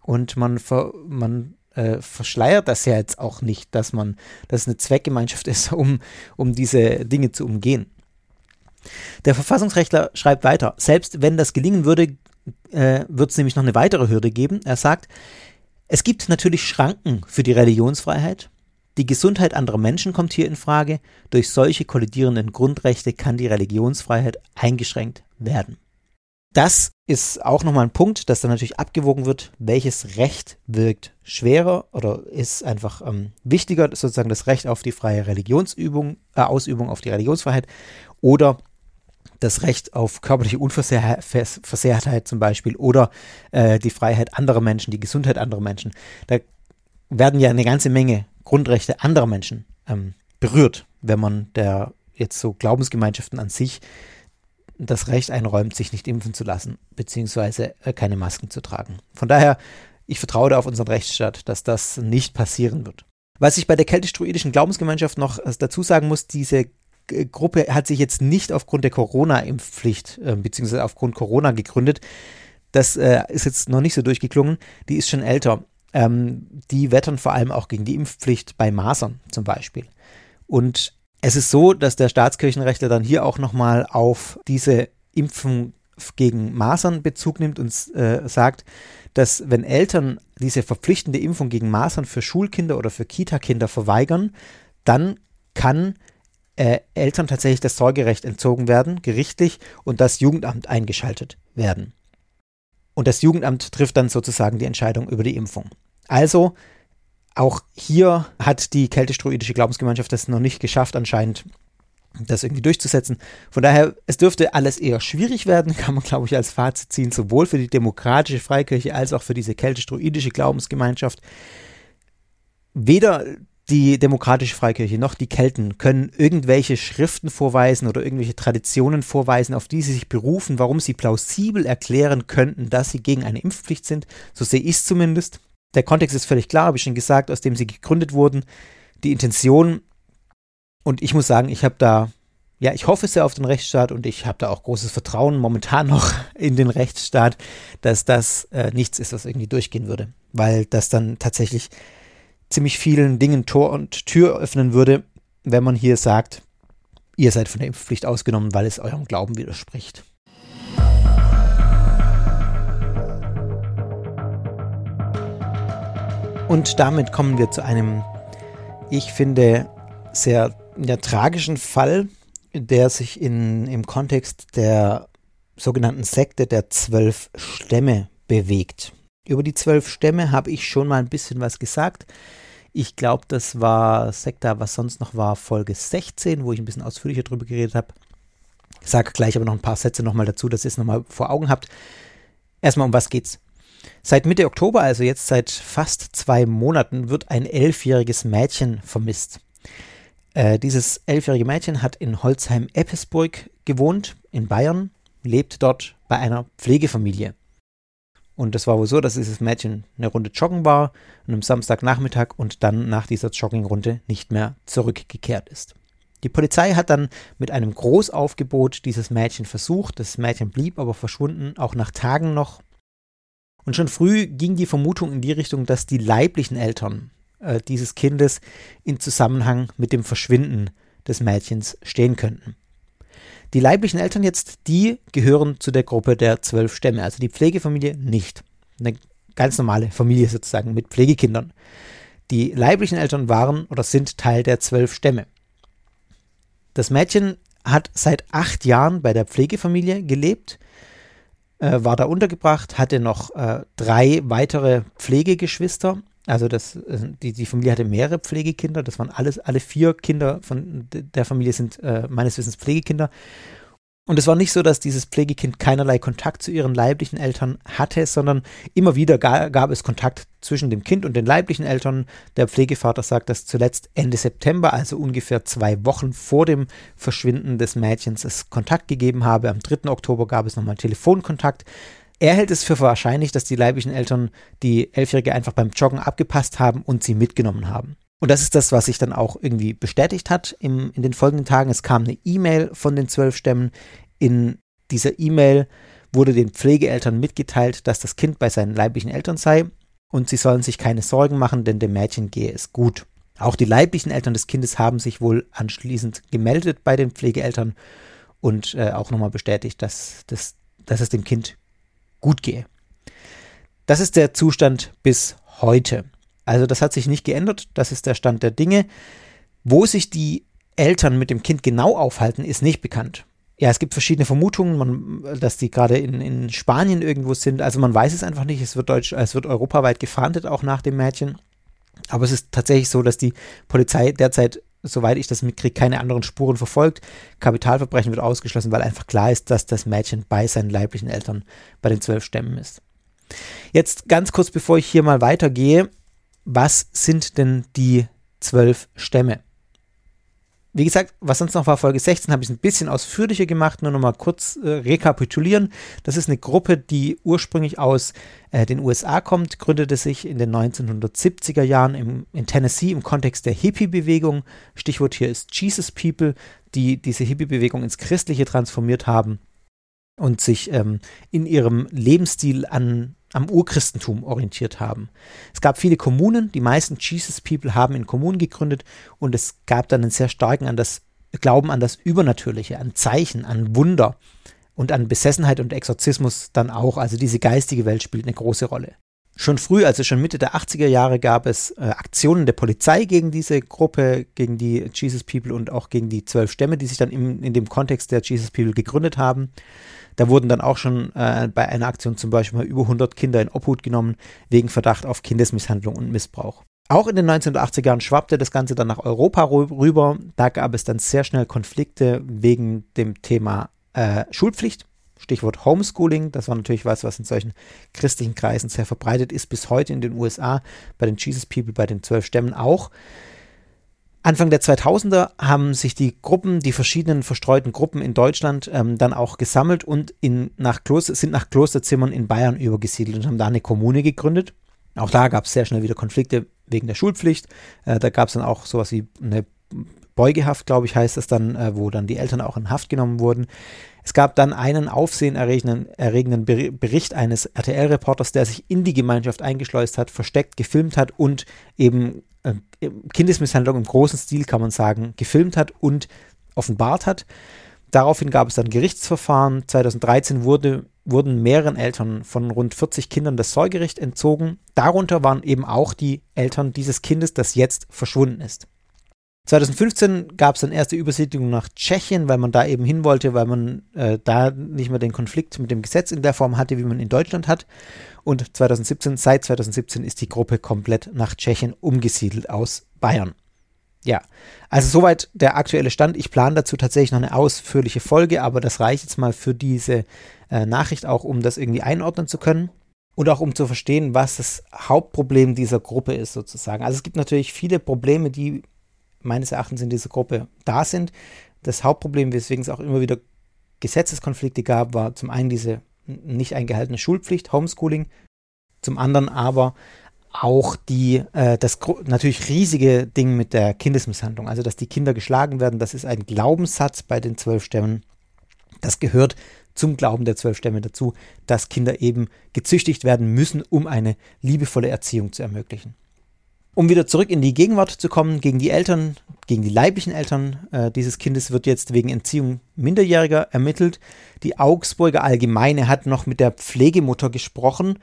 Und man, ver, man äh, verschleiert das ja jetzt auch nicht, dass man, dass es eine Zweckgemeinschaft [LAUGHS] ist, um, um diese Dinge zu umgehen. Der Verfassungsrechtler schreibt weiter, selbst wenn das gelingen würde, äh, wird es nämlich noch eine weitere Hürde geben. Er sagt, es gibt natürlich Schranken für die Religionsfreiheit. Die Gesundheit anderer Menschen kommt hier in Frage. Durch solche kollidierenden Grundrechte kann die Religionsfreiheit eingeschränkt werden. Das ist auch nochmal ein Punkt, dass dann natürlich abgewogen wird, welches Recht wirkt schwerer oder ist einfach ähm, wichtiger, sozusagen das Recht auf die freie Religionsübung, äh, Ausübung auf die Religionsfreiheit oder das Recht auf körperliche Unversehrtheit zum Beispiel oder äh, die Freiheit anderer Menschen, die Gesundheit anderer Menschen. Da werden ja eine ganze Menge Grundrechte anderer Menschen ähm, berührt, wenn man der jetzt so Glaubensgemeinschaften an sich das Recht einräumt, sich nicht impfen zu lassen, beziehungsweise äh, keine Masken zu tragen. Von daher, ich vertraue da auf unseren Rechtsstaat, dass das nicht passieren wird. Was ich bei der keltisch-druidischen Glaubensgemeinschaft noch äh, dazu sagen muss, diese äh, Gruppe hat sich jetzt nicht aufgrund der Corona-Impfpflicht äh, beziehungsweise aufgrund Corona gegründet. Das äh, ist jetzt noch nicht so durchgeklungen. Die ist schon älter. Ähm, die wettern vor allem auch gegen die Impfpflicht bei Masern zum Beispiel. Und es ist so, dass der Staatskirchenrechtler dann hier auch nochmal auf diese Impfung gegen Masern Bezug nimmt und äh, sagt, dass wenn Eltern diese verpflichtende Impfung gegen Masern für Schulkinder oder für Kita-Kinder verweigern, dann kann äh, Eltern tatsächlich das Sorgerecht entzogen werden, gerichtlich, und das Jugendamt eingeschaltet werden. Und das Jugendamt trifft dann sozusagen die Entscheidung über die Impfung. Also auch hier hat die keltisch-druidische Glaubensgemeinschaft das noch nicht geschafft, anscheinend das irgendwie durchzusetzen. Von daher, es dürfte alles eher schwierig werden, [LAUGHS] kann man, glaube ich, als Fazit ziehen, sowohl für die demokratische Freikirche als auch für diese keltisch-druidische Glaubensgemeinschaft. Weder die demokratische Freikirche noch die Kelten können irgendwelche Schriften vorweisen oder irgendwelche Traditionen vorweisen, auf die sie sich berufen, warum sie plausibel erklären könnten, dass sie gegen eine Impfpflicht sind. So sehe ich es zumindest. Der Kontext ist völlig klar, habe ich schon gesagt, aus dem sie gegründet wurden. Die Intention, und ich muss sagen, ich habe da ja, ich hoffe sehr auf den Rechtsstaat und ich habe da auch großes Vertrauen momentan noch [LAUGHS] in den Rechtsstaat, dass das äh, nichts ist, was irgendwie durchgehen würde, weil das dann tatsächlich ziemlich vielen Dingen Tor und Tür öffnen würde, wenn man hier sagt, ihr seid von der Impfpflicht ausgenommen, weil es eurem Glauben widerspricht. Und damit kommen wir zu einem, ich finde, sehr ja, tragischen Fall, der sich in, im Kontext der sogenannten Sekte der zwölf Stämme bewegt. Über die zwölf Stämme habe ich schon mal ein bisschen was gesagt. Ich glaube, das war Sekta, was sonst noch war, Folge 16, wo ich ein bisschen ausführlicher drüber geredet habe. Ich sage gleich aber noch ein paar Sätze nochmal dazu, dass ihr es nochmal vor Augen habt. Erstmal, um was geht's? Seit Mitte Oktober, also jetzt seit fast zwei Monaten, wird ein elfjähriges Mädchen vermisst. Äh, dieses elfjährige Mädchen hat in Holzheim-Eppesburg gewohnt, in Bayern, lebt dort bei einer Pflegefamilie. Und das war wohl so, dass dieses Mädchen eine Runde joggen war an einem Samstagnachmittag und dann nach dieser Joggingrunde nicht mehr zurückgekehrt ist. Die Polizei hat dann mit einem Großaufgebot dieses Mädchen versucht. Das Mädchen blieb aber verschwunden, auch nach Tagen noch. Und schon früh ging die Vermutung in die Richtung, dass die leiblichen Eltern äh, dieses Kindes in Zusammenhang mit dem Verschwinden des Mädchens stehen könnten. Die leiblichen Eltern jetzt, die gehören zu der Gruppe der zwölf Stämme, also die Pflegefamilie nicht. Eine ganz normale Familie sozusagen mit Pflegekindern. Die leiblichen Eltern waren oder sind Teil der zwölf Stämme. Das Mädchen hat seit acht Jahren bei der Pflegefamilie gelebt, äh, war da untergebracht, hatte noch äh, drei weitere Pflegegeschwister also das, äh, die, die Familie hatte mehrere Pflegekinder. Das waren alles, alle vier Kinder von der Familie sind äh, meines Wissens Pflegekinder. Und es war nicht so, dass dieses Pflegekind keinerlei Kontakt zu ihren leiblichen Eltern hatte, sondern immer wieder gab es Kontakt zwischen dem Kind und den leiblichen Eltern. Der Pflegevater sagt, dass zuletzt Ende September, also ungefähr zwei Wochen vor dem Verschwinden des Mädchens, es Kontakt gegeben habe. Am 3. Oktober gab es nochmal Telefonkontakt. Er hält es für wahrscheinlich, dass die leiblichen Eltern die Elfjährige einfach beim Joggen abgepasst haben und sie mitgenommen haben. Und das ist das, was sich dann auch irgendwie bestätigt hat im, in den folgenden Tagen. Es kam eine E-Mail von den zwölf Stämmen. In dieser E-Mail wurde den Pflegeeltern mitgeteilt, dass das Kind bei seinen leiblichen Eltern sei und sie sollen sich keine Sorgen machen, denn dem Mädchen gehe es gut. Auch die leiblichen Eltern des Kindes haben sich wohl anschließend gemeldet bei den Pflegeeltern und äh, auch nochmal bestätigt, dass, dass, dass es dem Kind gut gehe. Das ist der Zustand bis heute. Also das hat sich nicht geändert, das ist der Stand der Dinge. Wo sich die Eltern mit dem Kind genau aufhalten, ist nicht bekannt. Ja, es gibt verschiedene Vermutungen, man, dass die gerade in, in Spanien irgendwo sind. Also man weiß es einfach nicht. Es wird, Deutsch, es wird europaweit gefahndet, auch nach dem Mädchen. Aber es ist tatsächlich so, dass die Polizei derzeit soweit ich das mitkriege, keine anderen Spuren verfolgt. Kapitalverbrechen wird ausgeschlossen, weil einfach klar ist, dass das Mädchen bei seinen leiblichen Eltern bei den zwölf Stämmen ist. Jetzt ganz kurz, bevor ich hier mal weitergehe, was sind denn die zwölf Stämme? Wie gesagt, was sonst noch war, Folge 16, habe ich ein bisschen ausführlicher gemacht, nur noch mal kurz äh, rekapitulieren. Das ist eine Gruppe, die ursprünglich aus äh, den USA kommt, gründete sich in den 1970er Jahren im, in Tennessee im Kontext der Hippie-Bewegung. Stichwort hier ist Jesus People, die diese Hippie-Bewegung ins Christliche transformiert haben und sich ähm, in ihrem Lebensstil an am Urchristentum orientiert haben. Es gab viele Kommunen, die meisten Jesus People haben in Kommunen gegründet und es gab dann einen sehr starken an das Glauben an das Übernatürliche, an Zeichen, an Wunder und an Besessenheit und Exorzismus dann auch. Also diese geistige Welt spielt eine große Rolle. Schon früh, also schon Mitte der 80er Jahre, gab es äh, Aktionen der Polizei gegen diese Gruppe, gegen die Jesus People und auch gegen die zwölf Stämme, die sich dann im, in dem Kontext der Jesus People gegründet haben. Da wurden dann auch schon äh, bei einer Aktion zum Beispiel mal über 100 Kinder in Obhut genommen, wegen Verdacht auf Kindesmisshandlung und Missbrauch. Auch in den 1980er Jahren schwappte das Ganze dann nach Europa rüber. Da gab es dann sehr schnell Konflikte wegen dem Thema äh, Schulpflicht. Stichwort Homeschooling, das war natürlich was, was in solchen christlichen Kreisen sehr verbreitet ist, bis heute in den USA, bei den Jesus People, bei den zwölf Stämmen auch. Anfang der 2000er haben sich die Gruppen, die verschiedenen verstreuten Gruppen in Deutschland ähm, dann auch gesammelt und in, nach Kloster, sind nach Klosterzimmern in Bayern übergesiedelt und haben da eine Kommune gegründet. Auch da gab es sehr schnell wieder Konflikte wegen der Schulpflicht. Äh, da gab es dann auch sowas wie eine Beugehaft, glaube ich, heißt es dann, äh, wo dann die Eltern auch in Haft genommen wurden. Es gab dann einen aufsehenerregenden erregenden Bericht eines RTL-Reporters, der sich in die Gemeinschaft eingeschleust hat, versteckt, gefilmt hat und eben Kindesmisshandlung im großen Stil, kann man sagen, gefilmt hat und offenbart hat. Daraufhin gab es dann Gerichtsverfahren. 2013 wurde, wurden mehreren Eltern von rund 40 Kindern das Sorgerecht entzogen. Darunter waren eben auch die Eltern dieses Kindes, das jetzt verschwunden ist. 2015 gab es dann erste Übersiedlung nach Tschechien, weil man da eben hin wollte, weil man äh, da nicht mehr den Konflikt mit dem Gesetz in der Form hatte, wie man in Deutschland hat. Und 2017, seit 2017 ist die Gruppe komplett nach Tschechien umgesiedelt aus Bayern. Ja, also soweit der aktuelle Stand. Ich plane dazu tatsächlich noch eine ausführliche Folge, aber das reicht jetzt mal für diese äh, Nachricht auch, um das irgendwie einordnen zu können und auch um zu verstehen, was das Hauptproblem dieser Gruppe ist sozusagen. Also es gibt natürlich viele Probleme, die meines Erachtens in dieser Gruppe da sind. Das Hauptproblem, weswegen es auch immer wieder Gesetzeskonflikte gab, war zum einen diese nicht eingehaltene Schulpflicht, Homeschooling, zum anderen aber auch die, äh, das natürlich riesige Ding mit der Kindesmisshandlung, also dass die Kinder geschlagen werden, das ist ein Glaubenssatz bei den zwölf Stämmen. Das gehört zum Glauben der zwölf Stämme dazu, dass Kinder eben gezüchtigt werden müssen, um eine liebevolle Erziehung zu ermöglichen. Um wieder zurück in die Gegenwart zu kommen, gegen die Eltern, gegen die leiblichen Eltern äh, dieses Kindes wird jetzt wegen Entziehung Minderjähriger ermittelt. Die Augsburger Allgemeine hat noch mit der Pflegemutter gesprochen,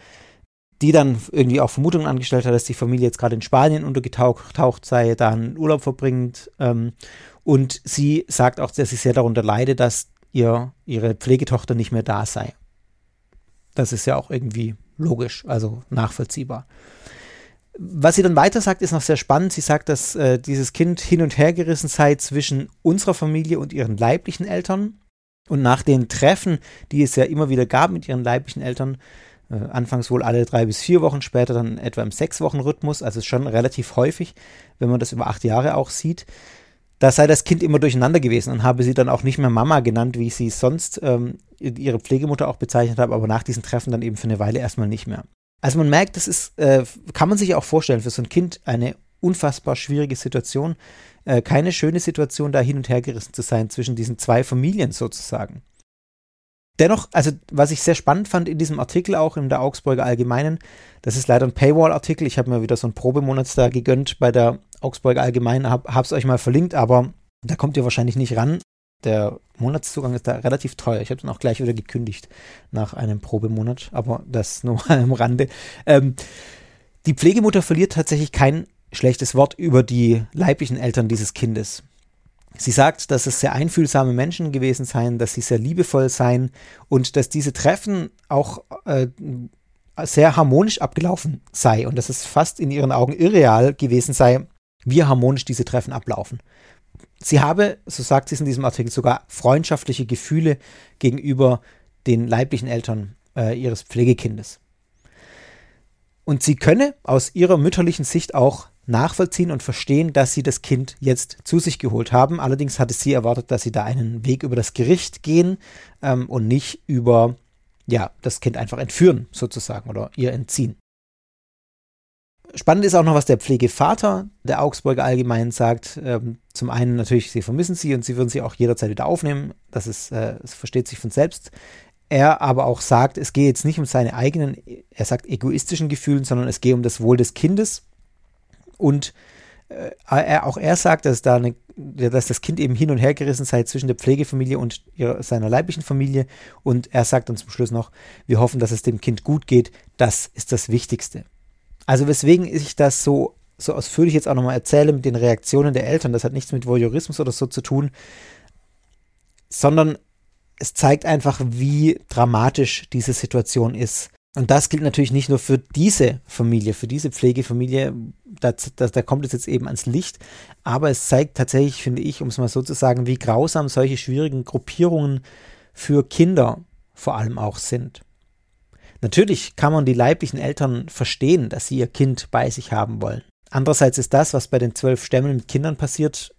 die dann irgendwie auch Vermutungen angestellt hat, dass die Familie jetzt gerade in Spanien untergetaucht sei, da einen Urlaub verbringt. Ähm, und sie sagt auch, dass sie sehr darunter leide, dass ihr, ihre Pflegetochter nicht mehr da sei. Das ist ja auch irgendwie logisch, also nachvollziehbar. Was sie dann weiter sagt, ist noch sehr spannend. Sie sagt, dass äh, dieses Kind hin und her gerissen sei zwischen unserer Familie und ihren leiblichen Eltern. Und nach den Treffen, die es ja immer wieder gab mit ihren leiblichen Eltern, äh, anfangs wohl alle drei bis vier Wochen, später dann etwa im Sechs-Wochen-Rhythmus, also schon relativ häufig, wenn man das über acht Jahre auch sieht, da sei das Kind immer durcheinander gewesen und habe sie dann auch nicht mehr Mama genannt, wie ich sie sonst ähm, ihre Pflegemutter auch bezeichnet habe, aber nach diesen Treffen dann eben für eine Weile erstmal nicht mehr. Also man merkt, das ist, äh, kann man sich auch vorstellen, für so ein Kind eine unfassbar schwierige Situation. Äh, keine schöne Situation, da hin und her gerissen zu sein zwischen diesen zwei Familien sozusagen. Dennoch, also was ich sehr spannend fand in diesem Artikel auch in der Augsburger Allgemeinen, das ist leider ein Paywall-Artikel. Ich habe mir wieder so einen Probemonat da gegönnt bei der Augsburger Allgemeinen, habe es euch mal verlinkt, aber da kommt ihr wahrscheinlich nicht ran. Der Monatszugang ist da relativ teuer. Ich habe dann auch gleich wieder gekündigt nach einem Probemonat, aber das nur mal am Rande. Ähm, die Pflegemutter verliert tatsächlich kein schlechtes Wort über die leiblichen Eltern dieses Kindes. Sie sagt, dass es sehr einfühlsame Menschen gewesen seien, dass sie sehr liebevoll seien und dass diese Treffen auch äh, sehr harmonisch abgelaufen sei und dass es fast in ihren Augen irreal gewesen sei, wie harmonisch diese Treffen ablaufen. Sie habe, so sagt sie es in diesem Artikel, sogar freundschaftliche Gefühle gegenüber den leiblichen Eltern äh, ihres Pflegekindes. Und sie könne aus ihrer mütterlichen Sicht auch nachvollziehen und verstehen, dass sie das Kind jetzt zu sich geholt haben. Allerdings hatte sie erwartet, dass sie da einen Weg über das Gericht gehen ähm, und nicht über ja, das Kind einfach entführen, sozusagen, oder ihr entziehen. Spannend ist auch noch, was der Pflegevater der Augsburger Allgemeinen sagt. Ähm, zum einen natürlich, sie vermissen sie und sie würden sie auch jederzeit wieder aufnehmen. Das ist, äh, das versteht sich von selbst. Er aber auch sagt, es gehe jetzt nicht um seine eigenen, er sagt egoistischen Gefühlen, sondern es gehe um das Wohl des Kindes. Und äh, er, auch er sagt, dass da eine, dass das Kind eben hin und her gerissen sei zwischen der Pflegefamilie und ihrer, seiner leiblichen Familie. Und er sagt dann zum Schluss noch, wir hoffen, dass es dem Kind gut geht. Das ist das Wichtigste. Also weswegen ich das so, so ausführlich jetzt auch nochmal erzähle mit den Reaktionen der Eltern, das hat nichts mit Voyeurismus oder so zu tun, sondern es zeigt einfach, wie dramatisch diese Situation ist. Und das gilt natürlich nicht nur für diese Familie, für diese Pflegefamilie, da, da, da kommt es jetzt eben ans Licht, aber es zeigt tatsächlich, finde ich, um es mal so zu sagen, wie grausam solche schwierigen Gruppierungen für Kinder vor allem auch sind. Natürlich kann man die leiblichen Eltern verstehen, dass sie ihr Kind bei sich haben wollen. Andererseits ist das, was bei den zwölf Stämmen mit Kindern passiert,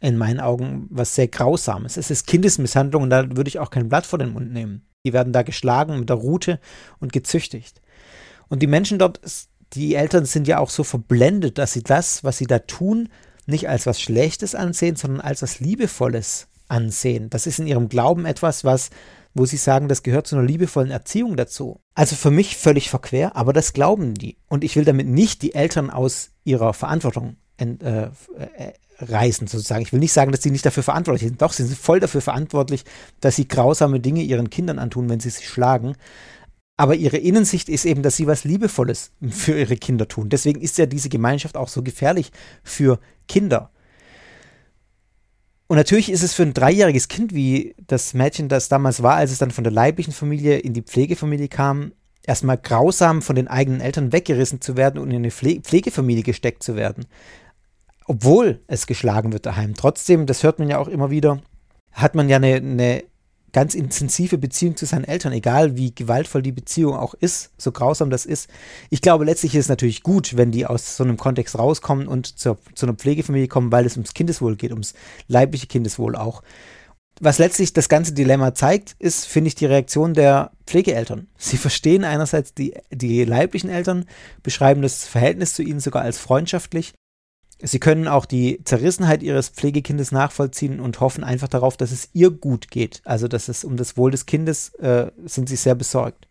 in meinen Augen was sehr Grausames. Es ist Kindesmisshandlung und da würde ich auch kein Blatt vor den Mund nehmen. Die werden da geschlagen mit der Rute und gezüchtigt. Und die Menschen dort, die Eltern sind ja auch so verblendet, dass sie das, was sie da tun, nicht als was Schlechtes ansehen, sondern als was Liebevolles ansehen. Das ist in ihrem Glauben etwas, was, wo sie sagen, das gehört zu einer liebevollen Erziehung dazu. Also für mich völlig verquer, aber das glauben die. Und ich will damit nicht die Eltern aus ihrer Verantwortung ent, äh, äh, reißen, sozusagen. Ich will nicht sagen, dass sie nicht dafür verantwortlich sind. Doch, sie sind voll dafür verantwortlich, dass sie grausame Dinge ihren Kindern antun, wenn sie sie schlagen. Aber ihre Innensicht ist eben, dass sie was Liebevolles für ihre Kinder tun. Deswegen ist ja diese Gemeinschaft auch so gefährlich für Kinder. Und natürlich ist es für ein dreijähriges Kind, wie das Mädchen das damals war, als es dann von der leiblichen Familie in die Pflegefamilie kam, erstmal grausam von den eigenen Eltern weggerissen zu werden und in eine Pflegefamilie gesteckt zu werden. Obwohl es geschlagen wird daheim. Trotzdem, das hört man ja auch immer wieder, hat man ja eine, eine ganz intensive Beziehung zu seinen Eltern, egal wie gewaltvoll die Beziehung auch ist, so grausam das ist. Ich glaube, letztlich ist es natürlich gut, wenn die aus so einem Kontext rauskommen und zur, zu einer Pflegefamilie kommen, weil es ums Kindeswohl geht, ums leibliche Kindeswohl auch. Was letztlich das ganze Dilemma zeigt, ist, finde ich, die Reaktion der Pflegeeltern. Sie verstehen einerseits die, die leiblichen Eltern, beschreiben das Verhältnis zu ihnen sogar als freundschaftlich Sie können auch die Zerrissenheit ihres Pflegekindes nachvollziehen und hoffen einfach darauf, dass es ihr gut geht. Also, dass es um das Wohl des Kindes äh, sind sie sehr besorgt.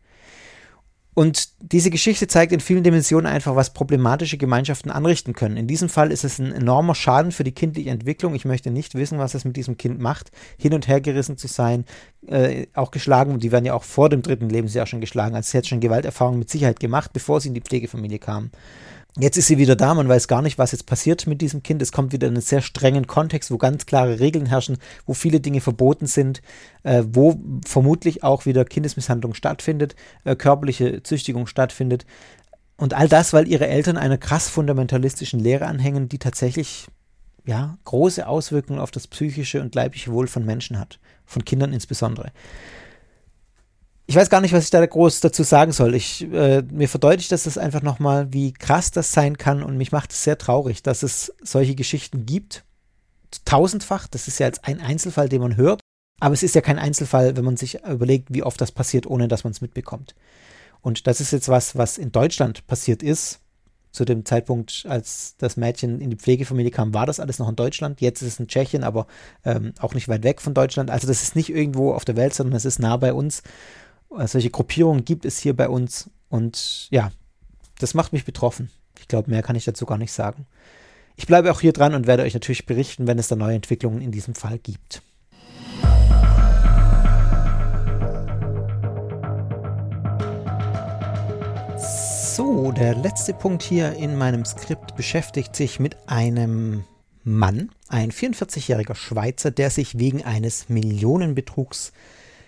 Und diese Geschichte zeigt in vielen Dimensionen einfach, was problematische Gemeinschaften anrichten können. In diesem Fall ist es ein enormer Schaden für die kindliche Entwicklung. Ich möchte nicht wissen, was es mit diesem Kind macht, hin und her gerissen zu sein, äh, auch geschlagen. Die werden ja auch vor dem dritten Lebensjahr schon geschlagen. Also sie hat schon Gewalterfahrungen mit Sicherheit gemacht, bevor sie in die Pflegefamilie kam. Jetzt ist sie wieder da, man weiß gar nicht, was jetzt passiert mit diesem Kind. Es kommt wieder in einen sehr strengen Kontext, wo ganz klare Regeln herrschen, wo viele Dinge verboten sind, äh, wo vermutlich auch wieder Kindesmisshandlung stattfindet, äh, körperliche Züchtigung stattfindet. Und all das, weil ihre Eltern einer krass fundamentalistischen Lehre anhängen, die tatsächlich ja, große Auswirkungen auf das psychische und leibliche Wohl von Menschen hat, von Kindern insbesondere ich weiß gar nicht, was ich da groß dazu sagen soll. Ich, äh, mir verdeutlicht das, das einfach nochmal, wie krass das sein kann und mich macht es sehr traurig, dass es solche Geschichten gibt. Tausendfach, das ist ja jetzt ein Einzelfall, den man hört, aber es ist ja kein Einzelfall, wenn man sich überlegt, wie oft das passiert, ohne dass man es mitbekommt. Und das ist jetzt was, was in Deutschland passiert ist. Zu dem Zeitpunkt, als das Mädchen in die Pflegefamilie kam, war das alles noch in Deutschland. Jetzt ist es in Tschechien, aber ähm, auch nicht weit weg von Deutschland. Also das ist nicht irgendwo auf der Welt, sondern es ist nah bei uns. Solche Gruppierungen gibt es hier bei uns und ja, das macht mich betroffen. Ich glaube, mehr kann ich dazu gar nicht sagen. Ich bleibe auch hier dran und werde euch natürlich berichten, wenn es da neue Entwicklungen in diesem Fall gibt. So, der letzte Punkt hier in meinem Skript beschäftigt sich mit einem Mann, ein 44-jähriger Schweizer, der sich wegen eines Millionenbetrugs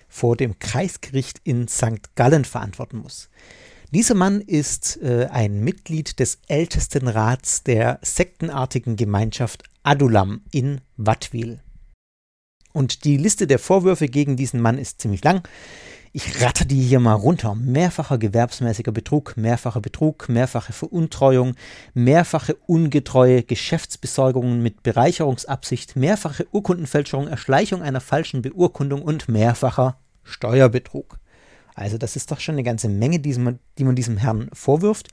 vor dem Kreisgericht in St. Gallen verantworten muss. Dieser Mann ist äh, ein Mitglied des Ältestenrats der sektenartigen Gemeinschaft Adulam in Wattwil. Und die Liste der Vorwürfe gegen diesen Mann ist ziemlich lang. Ich ratter die hier mal runter. Mehrfacher gewerbsmäßiger Betrug, mehrfacher Betrug, mehrfache Veruntreuung, mehrfache ungetreue Geschäftsbesorgungen mit Bereicherungsabsicht, mehrfache Urkundenfälschung, Erschleichung einer falschen Beurkundung und mehrfacher Steuerbetrug. Also das ist doch schon eine ganze Menge, die man diesem Herrn vorwirft.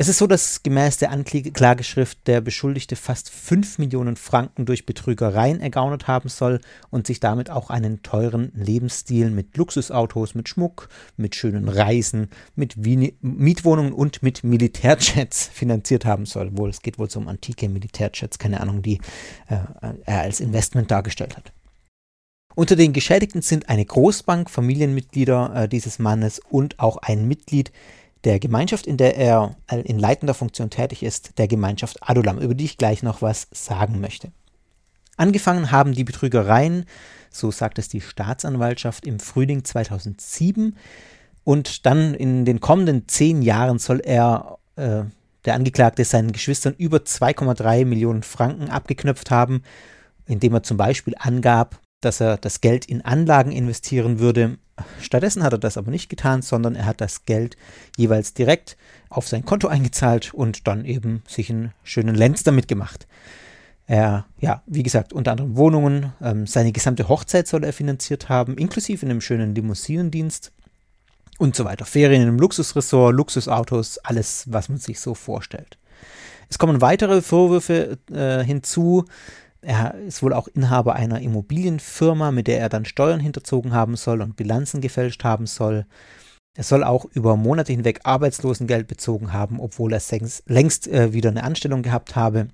Es ist so, dass gemäß der Anklageschrift der Beschuldigte fast 5 Millionen Franken durch Betrügereien ergaunert haben soll und sich damit auch einen teuren Lebensstil mit Luxusautos, mit Schmuck, mit schönen Reisen, mit Mietwohnungen und mit Militärjets [LAUGHS] finanziert haben soll. Wohl, es geht wohl so um antike Militärjets, keine Ahnung, die äh, er als Investment dargestellt hat. Unter den Geschädigten sind eine Großbank, Familienmitglieder äh, dieses Mannes und auch ein Mitglied der Gemeinschaft, in der er äh, in leitender Funktion tätig ist, der Gemeinschaft Adulam, über die ich gleich noch was sagen möchte. Angefangen haben die Betrügereien, so sagt es die Staatsanwaltschaft, im Frühling 2007 und dann in den kommenden zehn Jahren soll er, äh, der Angeklagte, seinen Geschwistern über 2,3 Millionen Franken abgeknöpft haben, indem er zum Beispiel angab, dass er das Geld in Anlagen investieren würde. Stattdessen hat er das aber nicht getan, sondern er hat das Geld jeweils direkt auf sein Konto eingezahlt und dann eben sich einen schönen Lenz damit gemacht. Er, ja, wie gesagt, unter anderem Wohnungen, ähm, seine gesamte Hochzeit soll er finanziert haben, inklusive einem schönen Limousinendienst und so weiter. Ferien im Luxusressort, Luxusautos, alles, was man sich so vorstellt. Es kommen weitere Vorwürfe äh, hinzu. Er ist wohl auch Inhaber einer Immobilienfirma, mit der er dann Steuern hinterzogen haben soll und Bilanzen gefälscht haben soll. Er soll auch über Monate hinweg Arbeitslosengeld bezogen haben, obwohl er längst äh, wieder eine Anstellung gehabt habe.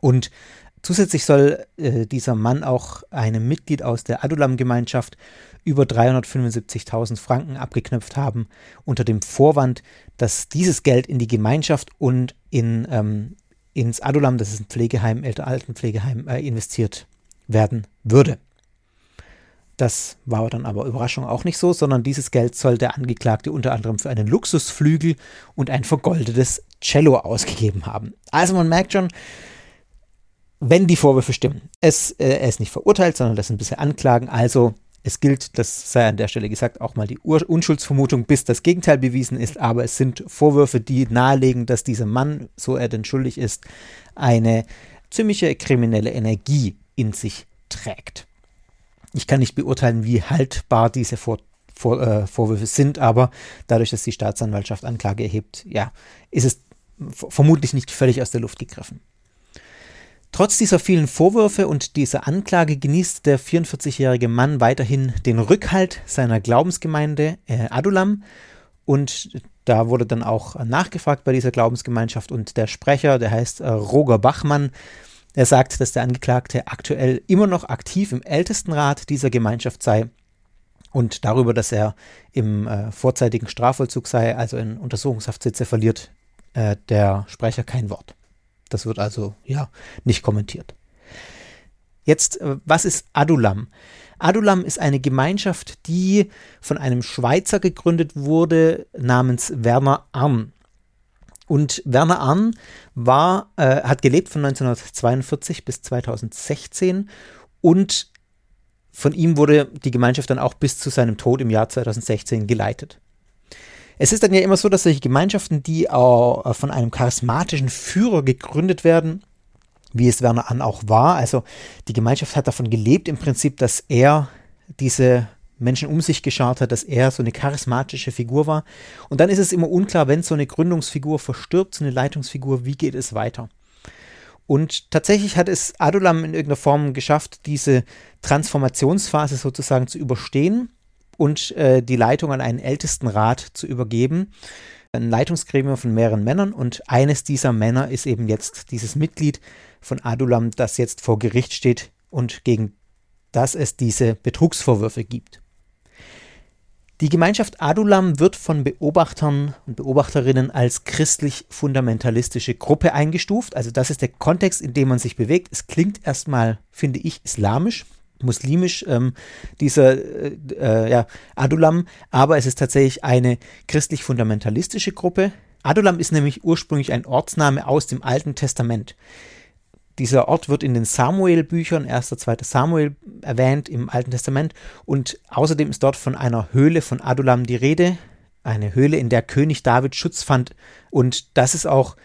Und zusätzlich soll äh, dieser Mann auch einem Mitglied aus der Adulam-Gemeinschaft über 375.000 Franken abgeknöpft haben, unter dem Vorwand, dass dieses Geld in die Gemeinschaft und in, ähm, ins Adulam, das ist ein Pflegeheim, Altenpflegeheim, äh, investiert werden würde. Das war dann aber Überraschung auch nicht so, sondern dieses Geld soll der Angeklagte unter anderem für einen Luxusflügel und ein vergoldetes Cello ausgegeben haben. Also man merkt schon, wenn die Vorwürfe stimmen. Es, äh, er ist nicht verurteilt, sondern das sind bisher Anklagen. Also es gilt, das sei an der Stelle gesagt, auch mal die Ur Unschuldsvermutung, bis das Gegenteil bewiesen ist. Aber es sind Vorwürfe, die nahelegen, dass dieser Mann, so er denn schuldig ist, eine ziemliche kriminelle Energie in sich trägt. Ich kann nicht beurteilen, wie haltbar diese Vor Vor äh, Vorwürfe sind, aber dadurch, dass die Staatsanwaltschaft Anklage erhebt, ja, ist es vermutlich nicht völlig aus der Luft gegriffen. Trotz dieser vielen Vorwürfe und dieser Anklage genießt der 44-jährige Mann weiterhin den Rückhalt seiner Glaubensgemeinde äh, Adulam und da wurde dann auch nachgefragt bei dieser Glaubensgemeinschaft und der Sprecher, der heißt äh, Roger Bachmann, er sagt, dass der Angeklagte aktuell immer noch aktiv im Ältestenrat dieser Gemeinschaft sei und darüber, dass er im äh, vorzeitigen Strafvollzug sei, also in Untersuchungshaft sitze, verliert äh, der Sprecher kein Wort. Das wird also ja nicht kommentiert. Jetzt, äh, was ist Adulam? Adulam ist eine Gemeinschaft, die von einem Schweizer gegründet wurde namens Werner Arn. Und Werner Arn war, äh, hat gelebt von 1942 bis 2016 und von ihm wurde die Gemeinschaft dann auch bis zu seinem Tod im Jahr 2016 geleitet. Es ist dann ja immer so, dass solche Gemeinschaften, die auch äh, von einem charismatischen Führer gegründet werden, wie es Werner An auch war, also die Gemeinschaft hat davon gelebt im Prinzip, dass er diese Menschen um sich geschart hat, dass er so eine charismatische Figur war. Und dann ist es immer unklar, wenn so eine Gründungsfigur verstirbt, so eine Leitungsfigur, wie geht es weiter? Und tatsächlich hat es Adulam in irgendeiner Form geschafft, diese Transformationsphase sozusagen zu überstehen und äh, die Leitung an einen Ältestenrat zu übergeben. Ein Leitungsgremium von mehreren Männern und eines dieser Männer ist eben jetzt dieses Mitglied von Adulam, das jetzt vor Gericht steht und gegen das es diese Betrugsvorwürfe gibt. Die Gemeinschaft Adulam wird von Beobachtern und Beobachterinnen als christlich-fundamentalistische Gruppe eingestuft. Also das ist der Kontext, in dem man sich bewegt. Es klingt erstmal, finde ich, islamisch muslimisch, ähm, dieser äh, äh, ja, Adulam, aber es ist tatsächlich eine christlich-fundamentalistische Gruppe. Adulam ist nämlich ursprünglich ein Ortsname aus dem Alten Testament. Dieser Ort wird in den Samuel-Büchern, 1. 2. Samuel, erwähnt im Alten Testament und außerdem ist dort von einer Höhle von Adulam die Rede. Eine Höhle, in der König David Schutz fand. Und das ist auch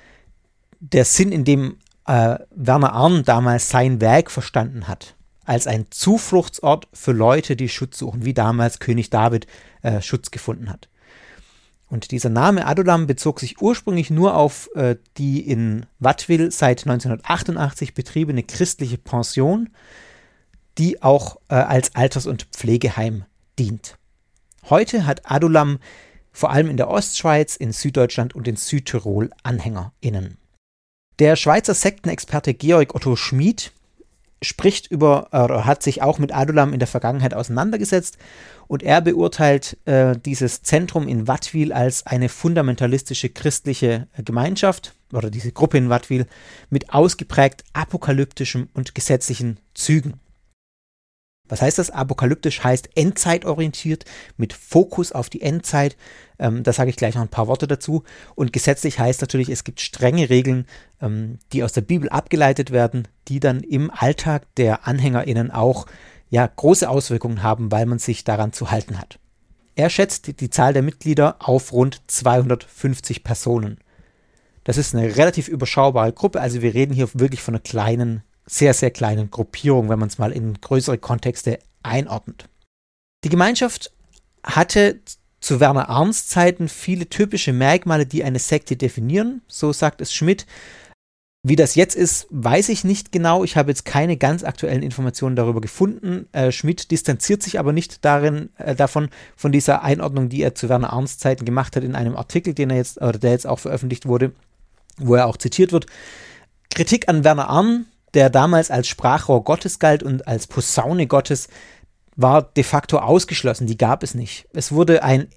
der Sinn, in dem äh, Werner Arn damals sein Werk verstanden hat als ein Zufluchtsort für Leute, die Schutz suchen, wie damals König David äh, Schutz gefunden hat. Und dieser Name Adulam bezog sich ursprünglich nur auf äh, die in Wattwil seit 1988 betriebene christliche Pension, die auch äh, als Alters- und Pflegeheim dient. Heute hat Adulam vor allem in der Ostschweiz, in Süddeutschland und in Südtirol AnhängerInnen. Der Schweizer Sektenexperte Georg Otto Schmid spricht über, oder hat sich auch mit Adulam in der Vergangenheit auseinandergesetzt und er beurteilt äh, dieses Zentrum in Wattwil als eine fundamentalistische christliche Gemeinschaft oder diese Gruppe in Wattwil mit ausgeprägt apokalyptischen und gesetzlichen Zügen. Was heißt das? Apokalyptisch heißt endzeitorientiert, mit Fokus auf die Endzeit. Ähm, da sage ich gleich noch ein paar Worte dazu. Und gesetzlich heißt natürlich, es gibt strenge Regeln, ähm, die aus der Bibel abgeleitet werden, die dann im Alltag der AnhängerInnen auch ja, große Auswirkungen haben, weil man sich daran zu halten hat. Er schätzt die Zahl der Mitglieder auf rund 250 Personen. Das ist eine relativ überschaubare Gruppe, also wir reden hier wirklich von einer kleinen sehr, sehr kleinen Gruppierung, wenn man es mal in größere Kontexte einordnet. Die Gemeinschaft hatte zu Werner Arns Zeiten viele typische Merkmale, die eine Sekte definieren, so sagt es Schmidt. Wie das jetzt ist, weiß ich nicht genau. Ich habe jetzt keine ganz aktuellen Informationen darüber gefunden. Äh, Schmidt distanziert sich aber nicht darin, äh, davon, von dieser Einordnung, die er zu Werner Arns Zeiten gemacht hat, in einem Artikel, den er jetzt, oder der jetzt auch veröffentlicht wurde, wo er auch zitiert wird. Kritik an Werner Arn, der damals als Sprachrohr Gottes galt und als Posaune Gottes, war de facto ausgeschlossen. Die gab es nicht. Es wurde ein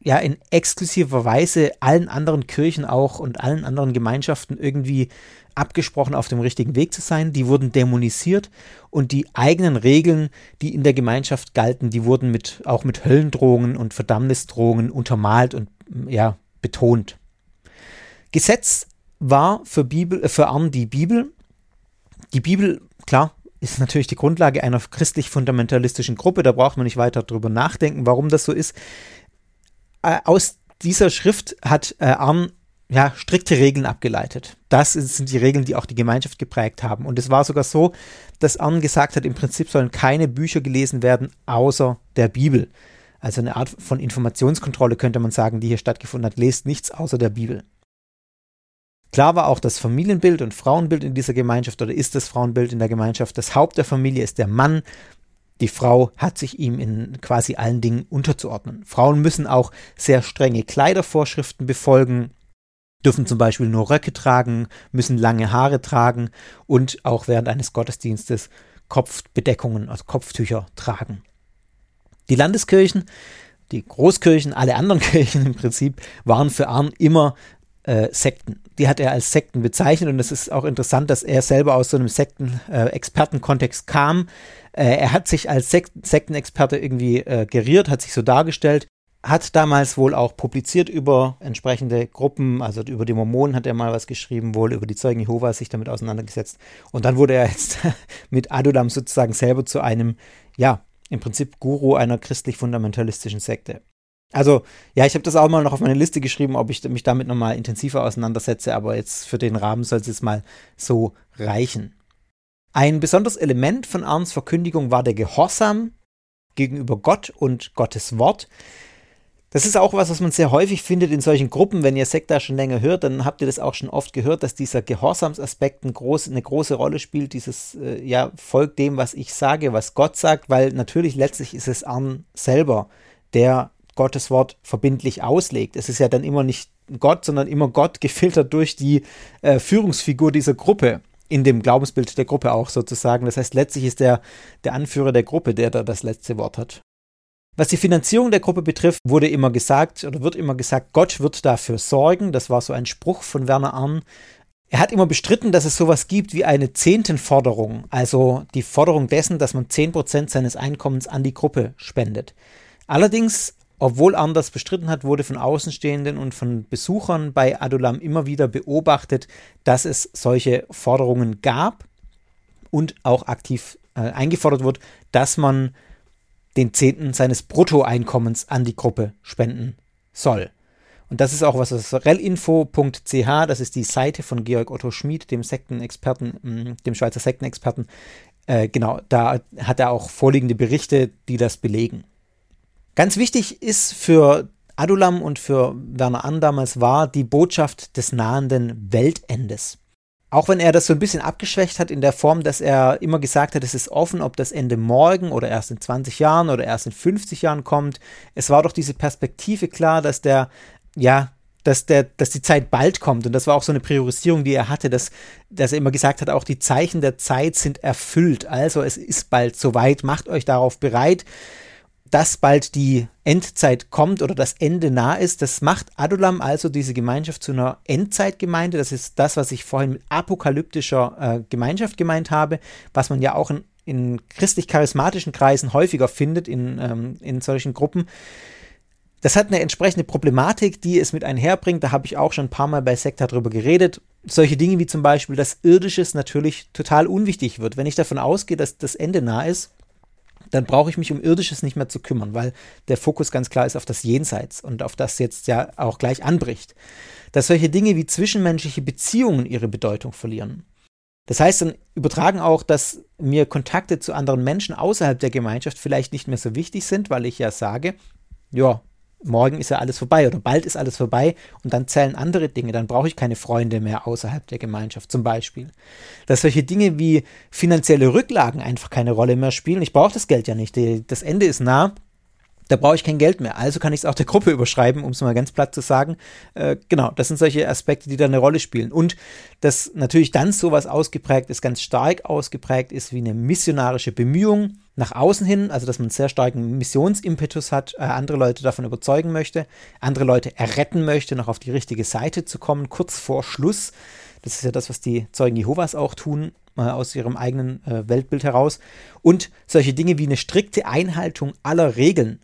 ja in exklusiver Weise allen anderen Kirchen auch und allen anderen Gemeinschaften irgendwie abgesprochen, auf dem richtigen Weg zu sein. Die wurden dämonisiert und die eigenen Regeln, die in der Gemeinschaft galten, die wurden mit, auch mit Höllendrohungen und Verdammnisdrohungen untermalt und ja, betont. Gesetz war für, Bibel, äh, für Arm die Bibel. Die Bibel, klar, ist natürlich die Grundlage einer christlich-fundamentalistischen Gruppe. Da braucht man nicht weiter drüber nachdenken, warum das so ist. Äh, aus dieser Schrift hat äh, Arn ja, strikte Regeln abgeleitet. Das sind die Regeln, die auch die Gemeinschaft geprägt haben. Und es war sogar so, dass Arn gesagt hat, im Prinzip sollen keine Bücher gelesen werden außer der Bibel. Also eine Art von Informationskontrolle könnte man sagen, die hier stattgefunden hat. Lest nichts außer der Bibel. Klar war auch das Familienbild und Frauenbild in dieser Gemeinschaft oder ist das Frauenbild in der Gemeinschaft. Das Haupt der Familie ist der Mann. Die Frau hat sich ihm in quasi allen Dingen unterzuordnen. Frauen müssen auch sehr strenge Kleidervorschriften befolgen, dürfen zum Beispiel nur Röcke tragen, müssen lange Haare tragen und auch während eines Gottesdienstes Kopfbedeckungen, also Kopftücher tragen. Die Landeskirchen, die Großkirchen, alle anderen [LAUGHS] Kirchen im Prinzip waren für Arn immer äh, Sekten. Die hat er als Sekten bezeichnet und es ist auch interessant, dass er selber aus so einem Sekten-Expertenkontext äh, kam. Äh, er hat sich als Sek Sektenexperte irgendwie äh, geriert, hat sich so dargestellt hat damals wohl auch publiziert über entsprechende Gruppen, also über die Mormonen hat er mal was geschrieben, wohl über die Zeugen Jehovas sich damit auseinandergesetzt. Und dann wurde er jetzt [LAUGHS] mit Adulam sozusagen selber zu einem, ja, im Prinzip Guru einer christlich-fundamentalistischen Sekte. Also, ja, ich habe das auch mal noch auf meine Liste geschrieben, ob ich mich damit nochmal intensiver auseinandersetze, aber jetzt für den Rahmen soll es jetzt mal so reichen. Ein besonderes Element von Arns Verkündigung war der Gehorsam gegenüber Gott und Gottes Wort. Das ist auch was, was man sehr häufig findet in solchen Gruppen. Wenn ihr Sekta schon länger hört, dann habt ihr das auch schon oft gehört, dass dieser Gehorsamsaspekt ein groß, eine große Rolle spielt. Dieses, äh, ja, folgt dem, was ich sage, was Gott sagt, weil natürlich letztlich ist es Arn selber, der Gottes Wort verbindlich auslegt. Es ist ja dann immer nicht Gott, sondern immer Gott gefiltert durch die äh, Führungsfigur dieser Gruppe in dem Glaubensbild der Gruppe auch sozusagen. Das heißt, letztlich ist der, der Anführer der Gruppe, der da das letzte Wort hat. Was die Finanzierung der Gruppe betrifft, wurde immer gesagt oder wird immer gesagt, Gott wird dafür sorgen. Das war so ein Spruch von Werner Arn. Er hat immer bestritten, dass es sowas gibt wie eine Zehntenforderung, also die Forderung dessen, dass man 10% seines Einkommens an die Gruppe spendet. Allerdings, obwohl Arn das bestritten hat, wurde von Außenstehenden und von Besuchern bei Adulam immer wieder beobachtet, dass es solche Forderungen gab und auch aktiv äh, eingefordert wird, dass man den Zehnten seines Bruttoeinkommens an die Gruppe spenden soll. Und das ist auch was, das relinfo.ch, das ist die Seite von Georg Otto Schmid, dem Sektenexperten, mm, dem Schweizer Sektenexperten. Äh, genau, da hat er auch vorliegende Berichte, die das belegen. Ganz wichtig ist für Adulam und für Werner An damals war die Botschaft des nahenden Weltendes. Auch wenn er das so ein bisschen abgeschwächt hat in der Form, dass er immer gesagt hat, es ist offen, ob das Ende morgen oder erst in 20 Jahren oder erst in 50 Jahren kommt. Es war doch diese Perspektive klar, dass der, ja, dass, der, dass die Zeit bald kommt. Und das war auch so eine Priorisierung, die er hatte, dass, dass er immer gesagt hat, auch die Zeichen der Zeit sind erfüllt. Also es ist bald soweit, macht euch darauf bereit dass bald die Endzeit kommt oder das Ende nah ist. Das macht Adulam also diese Gemeinschaft zu einer Endzeitgemeinde. Das ist das, was ich vorhin mit apokalyptischer äh, Gemeinschaft gemeint habe, was man ja auch in, in christlich-charismatischen Kreisen häufiger findet, in, ähm, in solchen Gruppen. Das hat eine entsprechende Problematik, die es mit einherbringt. Da habe ich auch schon ein paar Mal bei Sekta drüber geredet. Solche Dinge wie zum Beispiel, dass Irdisches natürlich total unwichtig wird. Wenn ich davon ausgehe, dass das Ende nah ist, dann brauche ich mich um Irdisches nicht mehr zu kümmern, weil der Fokus ganz klar ist auf das Jenseits und auf das jetzt ja auch gleich anbricht. Dass solche Dinge wie zwischenmenschliche Beziehungen ihre Bedeutung verlieren. Das heißt dann übertragen auch, dass mir Kontakte zu anderen Menschen außerhalb der Gemeinschaft vielleicht nicht mehr so wichtig sind, weil ich ja sage, ja, morgen ist ja alles vorbei oder bald ist alles vorbei und dann zählen andere Dinge. Dann brauche ich keine Freunde mehr außerhalb der Gemeinschaft zum Beispiel. Dass solche Dinge wie finanzielle Rücklagen einfach keine Rolle mehr spielen. Ich brauche das Geld ja nicht. Das Ende ist nah da brauche ich kein Geld mehr. Also kann ich es auch der Gruppe überschreiben, um es mal ganz platt zu sagen. Äh, genau, das sind solche Aspekte, die da eine Rolle spielen. Und dass natürlich dann sowas ausgeprägt ist, ganz stark ausgeprägt ist, wie eine missionarische Bemühung nach außen hin, also dass man einen sehr starken Missionsimpetus hat, äh, andere Leute davon überzeugen möchte, andere Leute erretten möchte, noch auf die richtige Seite zu kommen, kurz vor Schluss. Das ist ja das, was die Zeugen Jehovas auch tun, mal aus ihrem eigenen äh, Weltbild heraus. Und solche Dinge wie eine strikte Einhaltung aller Regeln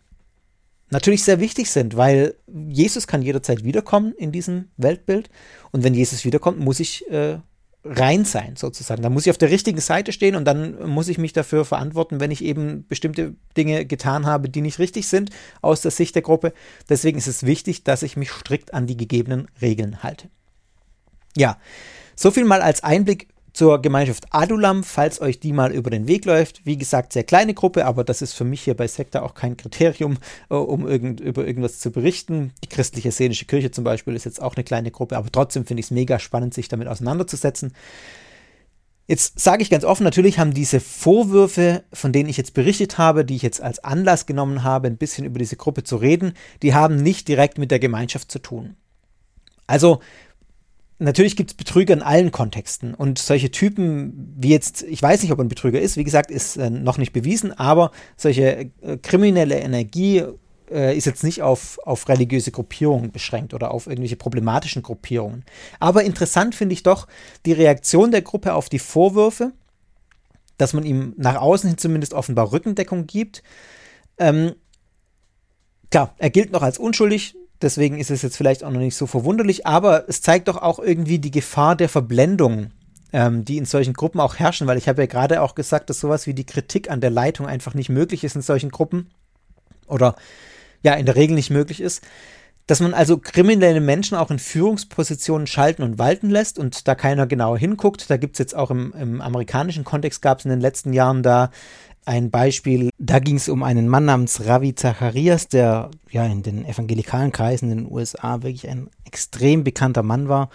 natürlich sehr wichtig sind, weil Jesus kann jederzeit wiederkommen in diesem Weltbild. Und wenn Jesus wiederkommt, muss ich äh, rein sein, sozusagen. Da muss ich auf der richtigen Seite stehen und dann muss ich mich dafür verantworten, wenn ich eben bestimmte Dinge getan habe, die nicht richtig sind aus der Sicht der Gruppe. Deswegen ist es wichtig, dass ich mich strikt an die gegebenen Regeln halte. Ja, so viel mal als Einblick zur Gemeinschaft Adulam, falls euch die mal über den Weg läuft. Wie gesagt, sehr kleine Gruppe, aber das ist für mich hier bei Sekta auch kein Kriterium, äh, um irgend, über irgendwas zu berichten. Die christliche Szenische Kirche zum Beispiel ist jetzt auch eine kleine Gruppe, aber trotzdem finde ich es mega spannend, sich damit auseinanderzusetzen. Jetzt sage ich ganz offen, natürlich haben diese Vorwürfe, von denen ich jetzt berichtet habe, die ich jetzt als Anlass genommen habe, ein bisschen über diese Gruppe zu reden, die haben nicht direkt mit der Gemeinschaft zu tun. Also natürlich gibt es Betrüger in allen Kontexten und solche Typen wie jetzt, ich weiß nicht, ob ein Betrüger ist, wie gesagt, ist äh, noch nicht bewiesen, aber solche äh, kriminelle Energie äh, ist jetzt nicht auf, auf religiöse Gruppierungen beschränkt oder auf irgendwelche problematischen Gruppierungen. Aber interessant finde ich doch die Reaktion der Gruppe auf die Vorwürfe, dass man ihm nach außen hin zumindest offenbar Rückendeckung gibt. Ähm, klar, er gilt noch als unschuldig, Deswegen ist es jetzt vielleicht auch noch nicht so verwunderlich, aber es zeigt doch auch irgendwie die Gefahr der Verblendung, ähm, die in solchen Gruppen auch herrschen, weil ich habe ja gerade auch gesagt, dass sowas wie die Kritik an der Leitung einfach nicht möglich ist in solchen Gruppen oder ja, in der Regel nicht möglich ist. Dass man also kriminelle Menschen auch in Führungspositionen schalten und walten lässt und da keiner genauer hinguckt. Da gibt es jetzt auch im, im amerikanischen Kontext, gab es in den letzten Jahren da ein Beispiel, da ging es um einen Mann namens Ravi Zacharias, der ja in den evangelikalen Kreisen in den USA wirklich ein extrem bekannter Mann war.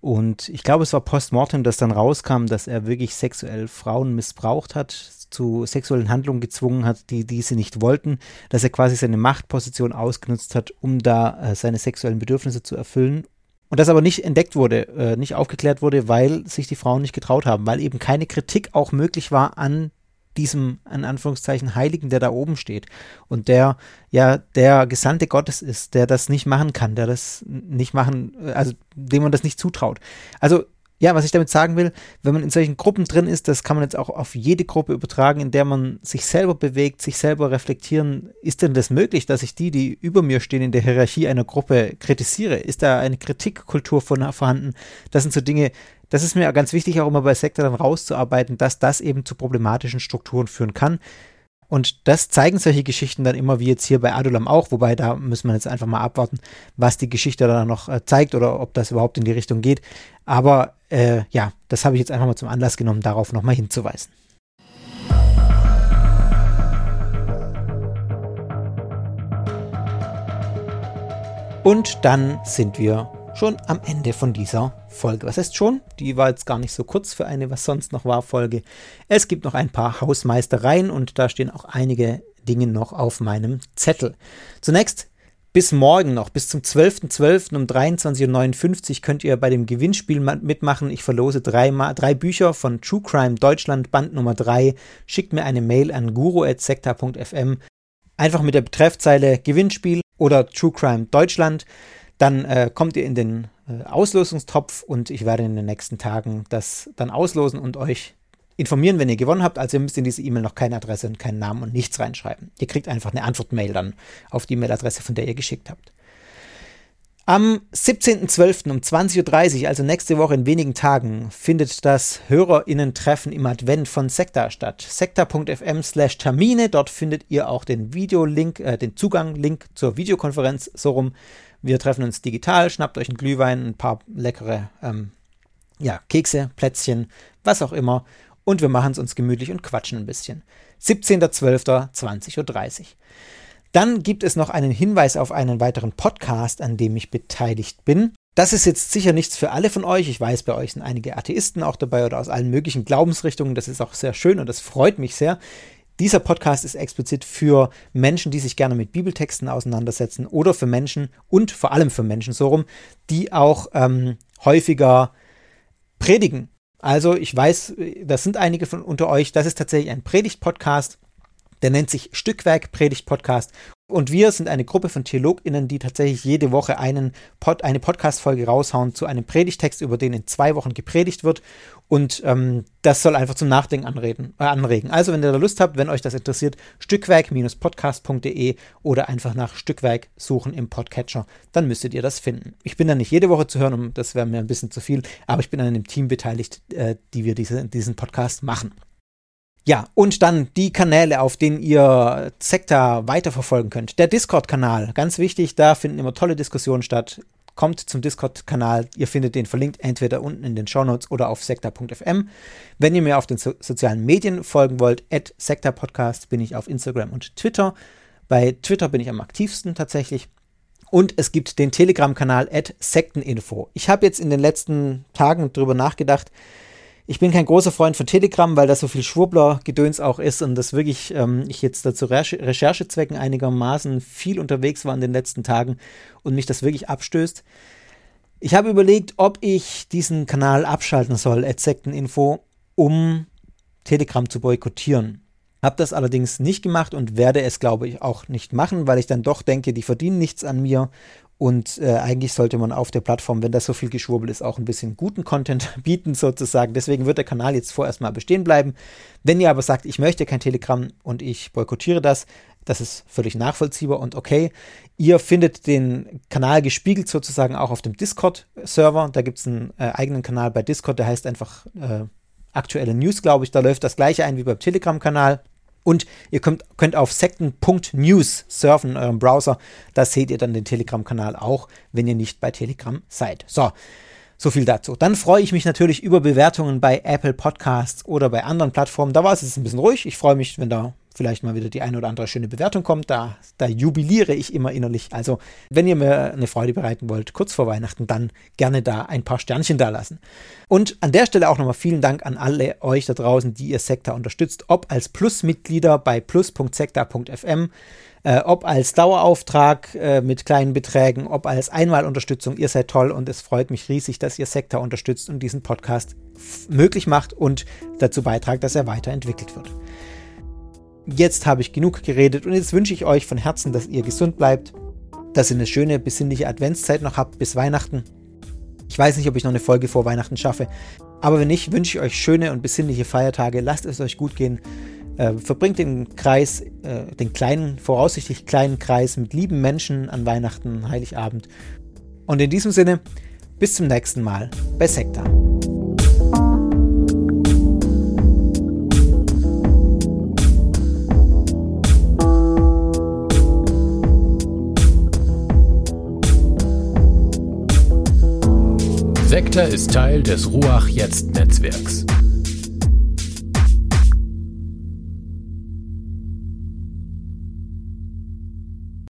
Und ich glaube, es war postmortem, dass dann rauskam, dass er wirklich sexuell Frauen missbraucht hat, zu sexuellen Handlungen gezwungen hat, die diese nicht wollten, dass er quasi seine Machtposition ausgenutzt hat, um da äh, seine sexuellen Bedürfnisse zu erfüllen und das aber nicht entdeckt wurde, äh, nicht aufgeklärt wurde, weil sich die Frauen nicht getraut haben, weil eben keine Kritik auch möglich war an diesem, in Anführungszeichen, Heiligen, der da oben steht und der ja der Gesandte Gottes ist, der das nicht machen kann, der das nicht machen, also dem man das nicht zutraut. Also ja, was ich damit sagen will, wenn man in solchen Gruppen drin ist, das kann man jetzt auch auf jede Gruppe übertragen, in der man sich selber bewegt, sich selber reflektieren. Ist denn das möglich, dass ich die, die über mir stehen in der Hierarchie einer Gruppe, kritisiere? Ist da eine Kritikkultur von vorhanden? Das sind so Dinge, das ist mir ganz wichtig, auch immer bei Sektor dann rauszuarbeiten, dass das eben zu problematischen Strukturen führen kann. Und das zeigen solche Geschichten dann immer, wie jetzt hier bei Adulam auch, wobei da müssen wir jetzt einfach mal abwarten, was die Geschichte dann noch äh, zeigt oder ob das überhaupt in die Richtung geht. Aber äh, ja, das habe ich jetzt einfach mal zum Anlass genommen, darauf nochmal hinzuweisen. Und dann sind wir schon am Ende von dieser Folge. Was heißt schon? Die war jetzt gar nicht so kurz für eine Was sonst noch war Folge. Es gibt noch ein paar Hausmeistereien und da stehen auch einige Dinge noch auf meinem Zettel. Zunächst bis morgen noch, bis zum 12.12. .12. um 23.59 Uhr könnt ihr bei dem Gewinnspiel mitmachen. Ich verlose drei, drei Bücher von True Crime Deutschland, Band Nummer 3. Schickt mir eine Mail an guru.sekta.fm. Einfach mit der Betreffzeile Gewinnspiel oder True Crime Deutschland. Dann äh, kommt ihr in den äh, Auslosungstopf und ich werde in den nächsten Tagen das dann auslosen und euch informieren, wenn ihr gewonnen habt. Also ihr müsst in diese E-Mail noch keine Adresse und keinen Namen und nichts reinschreiben. Ihr kriegt einfach eine Antwortmail dann auf die E-Mail-Adresse, von der ihr geschickt habt. Am 17.12. um 20.30 Uhr, also nächste Woche in wenigen Tagen, findet das HörerInnen-Treffen im Advent von Sekta statt. Sekta.fm slash Termine, dort findet ihr auch den Videolink, äh, den Zugang-Link zur Videokonferenz, so rum. Wir treffen uns digital, schnappt euch einen Glühwein, ein paar leckere ähm, ja, Kekse, Plätzchen, was auch immer. Und wir machen es uns gemütlich und quatschen ein bisschen. 17.12.20.30 Uhr. Dann gibt es noch einen Hinweis auf einen weiteren Podcast, an dem ich beteiligt bin. Das ist jetzt sicher nichts für alle von euch. Ich weiß, bei euch sind einige Atheisten auch dabei oder aus allen möglichen Glaubensrichtungen. Das ist auch sehr schön und das freut mich sehr. Dieser Podcast ist explizit für Menschen, die sich gerne mit Bibeltexten auseinandersetzen oder für Menschen und vor allem für Menschen so rum, die auch ähm, häufiger predigen. Also ich weiß, das sind einige von unter euch, das ist tatsächlich ein Predigt-Podcast. Der nennt sich Stückwerk Predigt Podcast und wir sind eine Gruppe von TheologInnen, die tatsächlich jede Woche einen Pod, eine Podcast-Folge raushauen zu einem Predigtext, über den in zwei Wochen gepredigt wird. Und ähm, das soll einfach zum Nachdenken anreden, äh, anregen. Also, wenn ihr da Lust habt, wenn euch das interessiert, stückwerk-podcast.de oder einfach nach Stückwerk suchen im Podcatcher, dann müsstet ihr das finden. Ich bin da nicht jede Woche zu hören, um, das wäre mir ein bisschen zu viel, aber ich bin an einem Team beteiligt, äh, die wir diese, diesen Podcast machen. Ja, und dann die Kanäle, auf denen ihr Sekta weiterverfolgen könnt. Der Discord-Kanal, ganz wichtig, da finden immer tolle Diskussionen statt. Kommt zum Discord-Kanal, ihr findet den verlinkt entweder unten in den Shownotes oder auf sekta.fm. Wenn ihr mir auf den so sozialen Medien folgen wollt, at Sekta-Podcast bin ich auf Instagram und Twitter. Bei Twitter bin ich am aktivsten tatsächlich. Und es gibt den Telegram-Kanal at Sekteninfo. Ich habe jetzt in den letzten Tagen drüber nachgedacht, ich bin kein großer Freund von Telegram, weil da so viel Schwurbler-Gedöns auch ist und das wirklich, ähm, ich jetzt dazu Recher Recherchezwecken einigermaßen viel unterwegs war in den letzten Tagen und mich das wirklich abstößt. Ich habe überlegt, ob ich diesen Kanal abschalten soll, Sekteninfo, um Telegram zu boykottieren. Habe das allerdings nicht gemacht und werde es, glaube ich, auch nicht machen, weil ich dann doch denke, die verdienen nichts an mir und äh, eigentlich sollte man auf der Plattform, wenn das so viel Geschwurbel ist, auch ein bisschen guten Content [LAUGHS] bieten sozusagen. Deswegen wird der Kanal jetzt vorerst mal bestehen bleiben. Wenn ihr aber sagt, ich möchte kein Telegram und ich boykottiere das, das ist völlig nachvollziehbar und okay. Ihr findet den Kanal gespiegelt sozusagen auch auf dem Discord-Server. Da gibt es einen äh, eigenen Kanal bei Discord, der heißt einfach äh, aktuelle News, glaube ich. Da läuft das gleiche ein wie beim Telegram-Kanal. Und ihr könnt, könnt auf sekten.news surfen in eurem Browser. Da seht ihr dann den Telegram-Kanal auch, wenn ihr nicht bei Telegram seid. So, so viel dazu. Dann freue ich mich natürlich über Bewertungen bei Apple Podcasts oder bei anderen Plattformen. Da war es jetzt ein bisschen ruhig. Ich freue mich, wenn da vielleicht mal wieder die eine oder andere schöne Bewertung kommt. Da, da jubiliere ich immer innerlich. Also, wenn ihr mir eine Freude bereiten wollt, kurz vor Weihnachten, dann gerne da ein paar Sternchen da lassen. Und an der Stelle auch nochmal vielen Dank an alle euch da draußen, die ihr Sekta unterstützt, ob als Plus-Mitglieder bei plus.sekta.fm, äh, ob als Dauerauftrag äh, mit kleinen Beträgen, ob als Einmalunterstützung. Ihr seid toll und es freut mich riesig, dass ihr Sekta unterstützt und diesen Podcast möglich macht und dazu beitragt, dass er weiterentwickelt wird jetzt habe ich genug geredet und jetzt wünsche ich euch von Herzen, dass ihr gesund bleibt, dass ihr eine schöne, besinnliche Adventszeit noch habt bis Weihnachten. Ich weiß nicht, ob ich noch eine Folge vor Weihnachten schaffe, aber wenn nicht, wünsche ich euch schöne und besinnliche Feiertage. Lasst es euch gut gehen. Äh, verbringt den Kreis, äh, den kleinen, voraussichtlich kleinen Kreis mit lieben Menschen an Weihnachten, Heiligabend. Und in diesem Sinne, bis zum nächsten Mal bei Sekta. Sektor ist Teil des Ruach Jetzt Netzwerks.